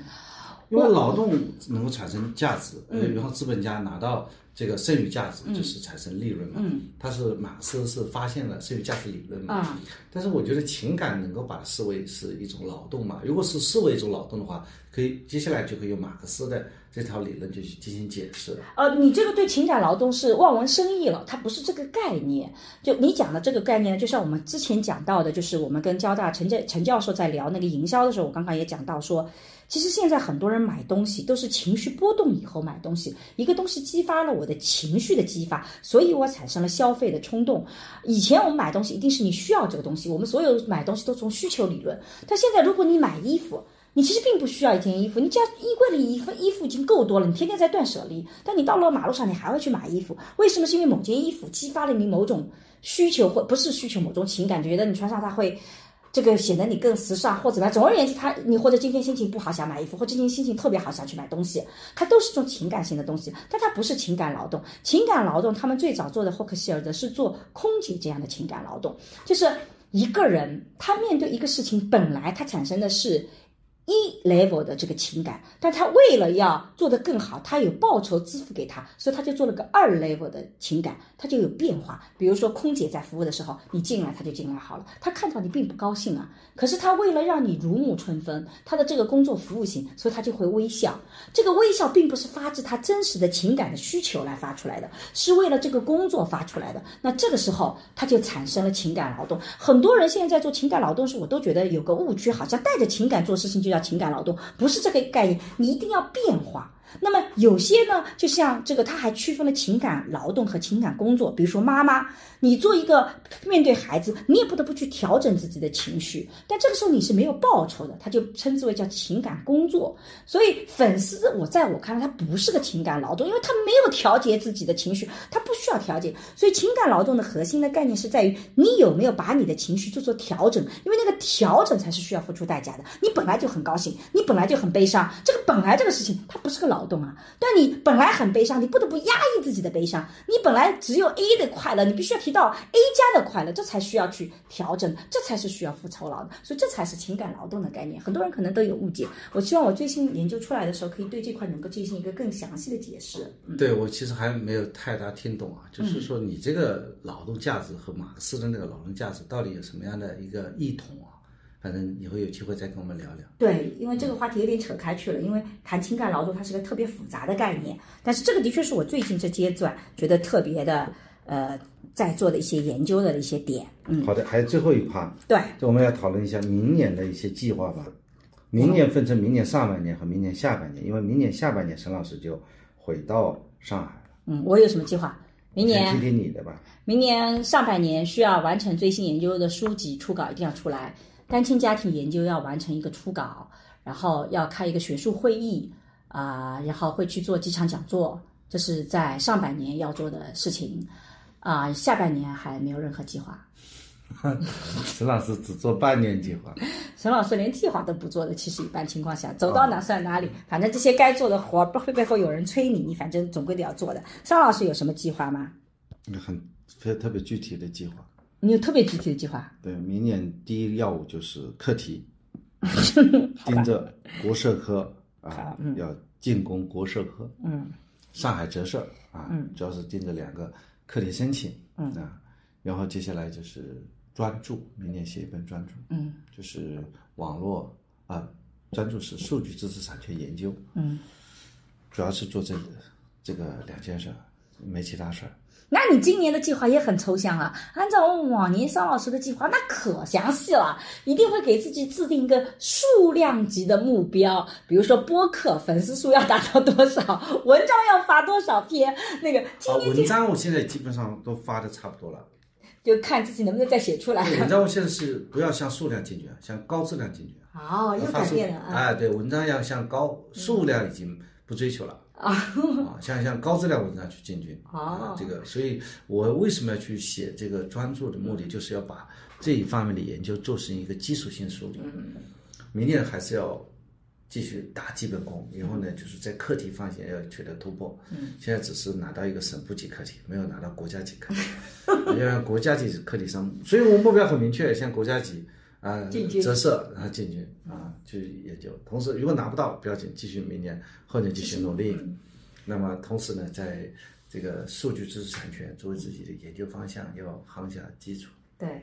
因为劳动能够产生价值，然后资本家拿到。这个剩余价值就是产生利润嘛，它是马克思是发现了剩余价值理论嘛，但是我觉得情感能够把它视为是一种劳动嘛，如果是视为一种劳动的话，可以接下来就可以用马克思的这套理论就去进行解释了。
呃，你这个对情感劳动是望文生义了，它不是这个概念。就你讲的这个概念，就像我们之前讲到的，就是我们跟交大陈教陈教授在聊那个营销的时候，我刚刚也讲到说。其实现在很多人买东西都是情绪波动以后买东西，一个东西激发了我的情绪的激发，所以我产生了消费的冲动。以前我们买东西一定是你需要这个东西，我们所有买东西都从需求理论。但现在如果你买衣服，你其实并不需要一件衣服，你家衣柜里衣服衣服已经够多了，你天天在断舍离。但你到了马路上，你还会去买衣服，为什么？是因为某件衣服激发了你某种需求，或不是需求某种情感，觉得你穿上它会。这个显得你更时尚或怎么样？总而言之，他你或者今天心情不好想买衣服，或今天心情特别好想去买东西，它都是一种情感性的东西，但它不是情感劳动。情感劳动，他们最早做的霍克希尔德是做空姐这样的情感劳动，就是一个人他面对一个事情，本来他产生的是。一 level 的这个情感，但他为了要做得更好，他有报酬支付给他，所以他就做了个二 level 的情感，他就有变化。比如说空姐在服务的时候，你进来他就进来好了，他看到你并不高兴啊，可是他为了让你如沐春风，他的这个工作服务型，所以他就会微笑。这个微笑并不是发自他真实的情感的需求来发出来的，是为了这个工作发出来的。那这个时候他就产生了情感劳动。很多人现在在做情感劳动时，我都觉得有个误区，好像带着情感做事情就要。情感劳动不是这个概念，你一定要变化。那么有些呢，就像这个，他还区分了情感劳动和情感工作。比如说妈妈，你做一个面对孩子，你也不得不去调整自己的情绪，但这个时候你是没有报酬的，他就称之为叫情感工作。所以粉丝，我在我看来，他不是个情感劳动，因为他没有调节自己的情绪，他不需要调节。所以情感劳动的核心的概念是在于你有没有把你的情绪做做调整，因为那个调整才是需要付出代价的。你本来就很高兴，你本来就很悲伤，这个本来这个事情它不是个劳。劳动啊！但你本来很悲伤，你不得不压抑自己的悲伤。你本来只有 A 的快乐，你必须要提到 A 加的快乐，这才需要去调整，这才是需要付酬劳的。所以这才是情感劳动的概念。很多人可能都有误解。我希望我最新研究出来的时候，可以对这块能够进行一个更详细的解释。
对我其实还没有太大听懂啊，就是说你这个劳动价值和马克思的那个劳动价值到底有什么样的一个异同啊？反正以后有机会再跟我们聊聊。
对，因为这个话题有点扯开去了。因为谈情感劳动，它是个特别复杂的概念。但是这个的确是我最近这阶段觉得特别的，呃在做的一些研究的一些点。嗯，
好的，还有最后一趴，
对，
就我们要讨论一下明年的一些计划吧。明年分成明年上半年和明年下半年，因为明年下半年沈老师就回到上海了。
嗯，我有什么计划？明年
听听你的吧。
明年上半年需要完成最新研究的书籍初稿，一定要出来。单亲家庭研究要完成一个初稿，然后要开一个学术会议啊，然后会去做几场讲座，这是在上半年要做的事情啊。下半年还没有任何计划。
沈老师只做半年计划，
沈老师连计划都不做的，其实一般情况下走到哪算哪里，反正这些该做的活不会背后有人催你，你反正总归得要做的。邵老师有什么计划吗？
很非特别具体的计划。
你有特别具体的计划？
对，明年第一要务就是课题，盯着国社科啊，要进攻国社科。
嗯，
上海折社啊，主要是盯着两个课题申请。
嗯
啊，然后接下来就是专注，明年写一本专注。
嗯，
就是网络啊，专注是数据知识产权研究。
嗯，
主要是做这个这个两件事，没其他事儿。
那你今年的计划也很抽象啊！按照我往年桑老师的计划，那可详细了，一定会给自己制定一个数量级的目标，比如说播客粉丝数要达到多少，文章要发多少篇。那个今年
文章我现在基本上都发的差不多了，
就看自己能不能再写出来。
文章我现在是不要向数量进军，向高质量进军。
哦，又改变了
啊！对，文章要向高数量已经不追求了。
啊，
像像高质量文章去进军啊，这个，所以我为什么要去写这个专注的目的，就是要把这一方面的研究做成一个基础性梳理。明年还是要继续打基本功，以后呢，就是在课题方向要取得突破。
嗯，
现在只是拿到一个省部级课题，没有拿到国家级课题，要国家级课题上，所以我目标很明确，像国家级。啊，折射，然后进军啊，去研究。同时，如果拿不到，不要紧，继续明年、后年继续努力。那么，同时呢，在这个数据知识产权作为自己的研究方向，要夯下基础。
对，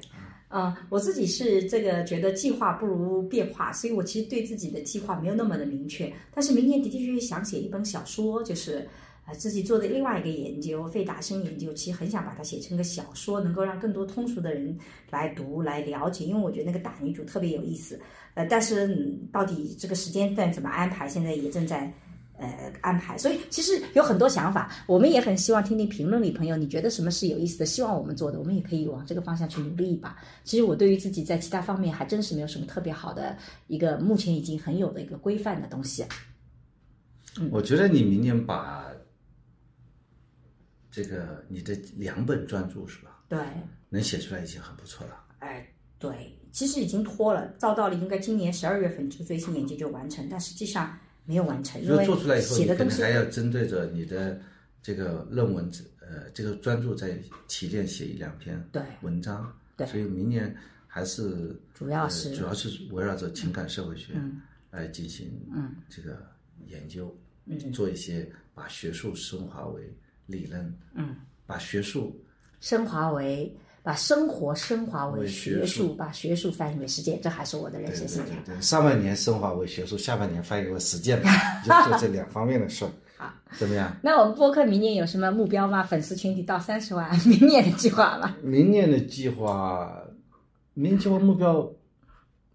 嗯，我自己是这个觉得计划不如变化，所以我其实对自己的计划没有那么的明确。但是明年的的确确想写一本小说，就是。啊，自己做的另外一个研究，费达生研究，其实很想把它写成个小说，能够让更多通俗的人来读、来了解。因为我觉得那个大女主特别有意思。呃，但是到底这个时间段怎么安排，现在也正在呃安排。所以其实有很多想法，我们也很希望听听评论里朋友，你觉得什么是有意思的，希望我们做的，我们也可以往这个方向去努力一把。其实我对于自己在其他方面还真是没有什么特别好的一个目前已经很有的一个规范的东西。
嗯，我觉得你明年把。这个你的两本专著是吧？
对，
能写出来已经很不错了。
哎，对，其实已经拖了，照道理应该今年十二月份这个最新研究就完成，但实际上没有完成，因为
做出来以后，
写的东
西还要针对着你的这个论文，呃，这个专著再提炼写一两篇
对
文章。
对，
所以明年还是
主要是
主要是围绕着情感社会学来进行
嗯
这个研究，
嗯，
做一些把学术升华为。理论，
嗯，
把学术
升华为，把生活升华为
学
术，把学术翻译为实践，这还是我的人生信
条。对，上半年升华为学术，下半年翻译为实践，就做这两方面的事儿。
好，
怎么样？
那我们播客明年有什么目标吗？粉丝群体到三十万，明年的计划吗？
明年的计划，明年计划目标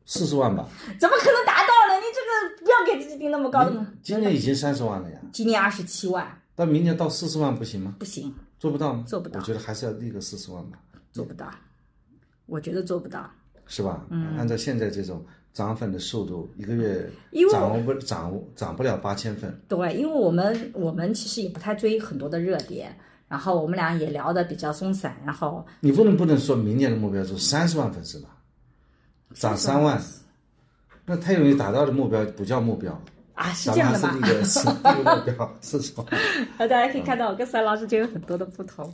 四十万吧？
怎么可能达到呢？你这个不要给自己定那么高的。
今年已经三十万了呀。
今年二十七万。
那明年到四十万不行吗？
不行，
做不到吗？
做不到。
我觉得还是要立个四十万吧。
做不到，我觉得做不到。
是吧？
嗯。
按照现在这种涨粉的速度，一个月涨不涨涨不了八千粉。
对，因为我们我们其实也不太追很多的热点，然后我们俩也聊的比较松散，然后。
你不能不能说明年的目标是三十万粉丝吧？涨三万，那太容易达到的目标不叫目标。
啊，是这样的吗？
是 这个目标，是什么？
大家可以看到，我跟三老师就有很多的不同。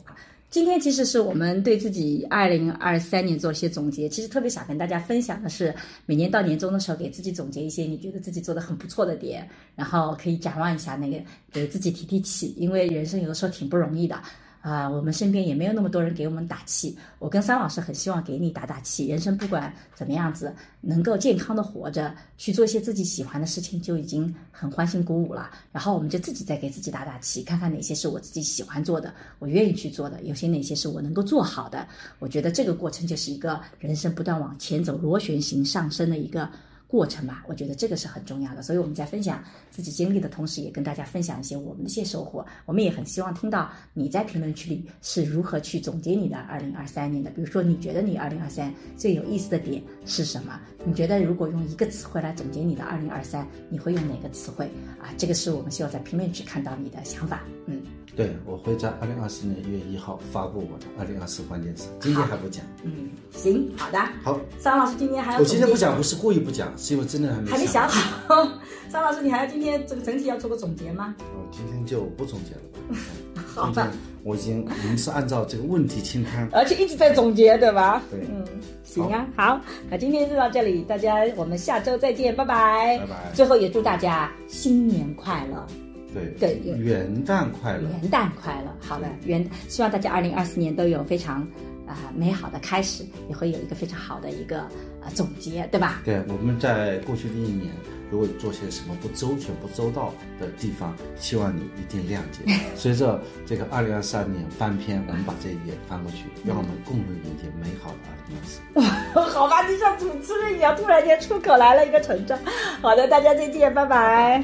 今天其实是我们对自己二零二三年做一些总结，其实特别想跟大家分享的是，每年到年终的时候，给自己总结一些你觉得自己做的很不错的点，然后可以展望一下那个，给自己提提气，因为人生有的时候挺不容易的。啊，我们身边也没有那么多人给我们打气。我跟桑老师很希望给你打打气。人生不管怎么样子，能够健康的活着，去做一些自己喜欢的事情，就已经很欢欣鼓舞了。然后我们就自己再给自己打打气，看看哪些是我自己喜欢做的，我愿意去做的，有些哪些是我能够做好的。我觉得这个过程就是一个人生不断往前走、螺旋形上升的一个。过程吧，我觉得这个是很重要的。所以我们在分享自己经历的同时，也跟大家分享一些我们的一些收获。我们也很希望听到你在评论区里是如何去总结你的二零二三年的。比如说，你觉得你二零二三最有意思的点是什么？你觉得如果用一个词汇来总结你的二零二三，你会用哪个词汇啊？这个是我们希望在评论区看到你的想法。嗯。
对，我会在二零二四年一月一号发布我的二零二四关键词，今天还不讲。
嗯，行，好的。
好，
张老师今天还要
我今天不讲，不是故意不讲，是因为真的还没
还没想好。张 老师，你还要今天这个整体要做个总结吗？
我今天就不总结了
吧。好吧，
我已经我们是按照这个问题清单，
而且一直在总结，对吧？
对，
嗯，行啊，好，那今天就到这里，大家我们下周再见，拜
拜。拜拜。
最后也祝大家新年快乐。
对对，元旦快乐！
元旦快乐！好的，元希望大家二零二四年都有非常啊美好的开始，也会有一个非常好的一个啊总结，对吧？
对，我们在过去的一年，如果做些什么不周全、不周到的地方，希望你一定谅解。随着这个二零二三年翻篇，我们把这一页翻过去，让我们共同迎接美好的二零二
四。好吧，就像主持人一样，突然间出口来了一个成长。好的，大家再见，拜拜。